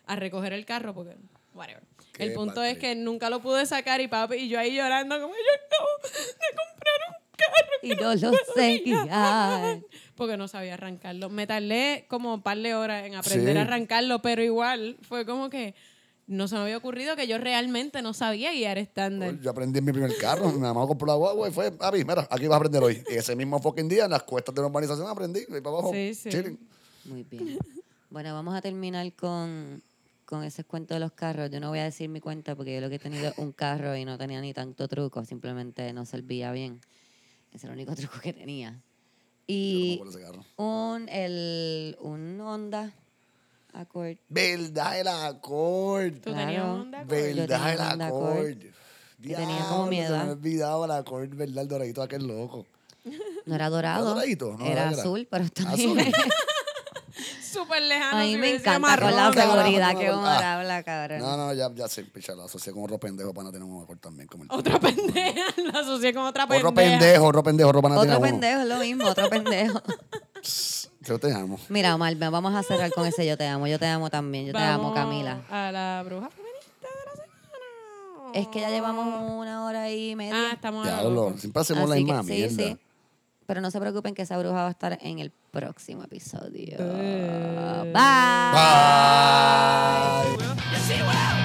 a recoger el carro porque. Whatever. El punto es que nunca lo pude sacar y papi y yo ahí llorando como yo acabo de comprar un carro Y no lo sé guiar. *laughs* porque no sabía arrancarlo. Me tardé como un par de horas en aprender Sí. a arrancarlo, pero igual fue como que no se me había ocurrido que yo realmente no sabía guiar estándar. Yo aprendí en mi primer carro, mi mamá compró la guagua y fue, papi, mira, aquí vas a aprender hoy. Y ese mismo fucking día, en las cuestas de la urbanización aprendí, y para abajo, Sí, sí. chilling. Muy bien. Bueno, vamos a terminar con, con ese cuento de los carros. Yo no voy a decir mi cuenta porque yo lo que he tenido es un carro y no tenía ni tanto truco, simplemente no servía bien. Ese era el único *laughs* truco que tenía. Y Yo no me ese carro. un, el, un Honda Accord. Verdad, el acorde. ¿Tú tenías Claro. un Honda Accord? Yo tenía Verdad, el Accord. acorde. Y tenía como mi Diablo, Se me olvidado el acorde, verdad, el doradito aquel loco. No era dorado. doradito? No, era era. azul, pero está Azul. *laughs* Súper lejano. A mí si me encanta con la seguridad que no, uno ah. habla, cabrón. No, no, ya, ya sé, picha, lo asocié con otro pendejo para no tener un acorde también. Como el Otra pendeja. La *laughs* asocié con otra pendeja. otro pendejo, otro pendejo, otro tiene Otro pendejo es lo mismo, otro pendejo. *laughs* Yo te amo. Mira, Omar, vamos a cerrar con ese yo te amo. Yo te amo también. Yo te amo, Camila. A la bruja feminista de la semana. Es que ya llevamos una hora y media. Ah, estamos a lo siempre hacemos la misma sí, mierda. sí. Pero no se preocupen que esa bruja va a estar en el próximo episodio. Eh. Bye. Bye.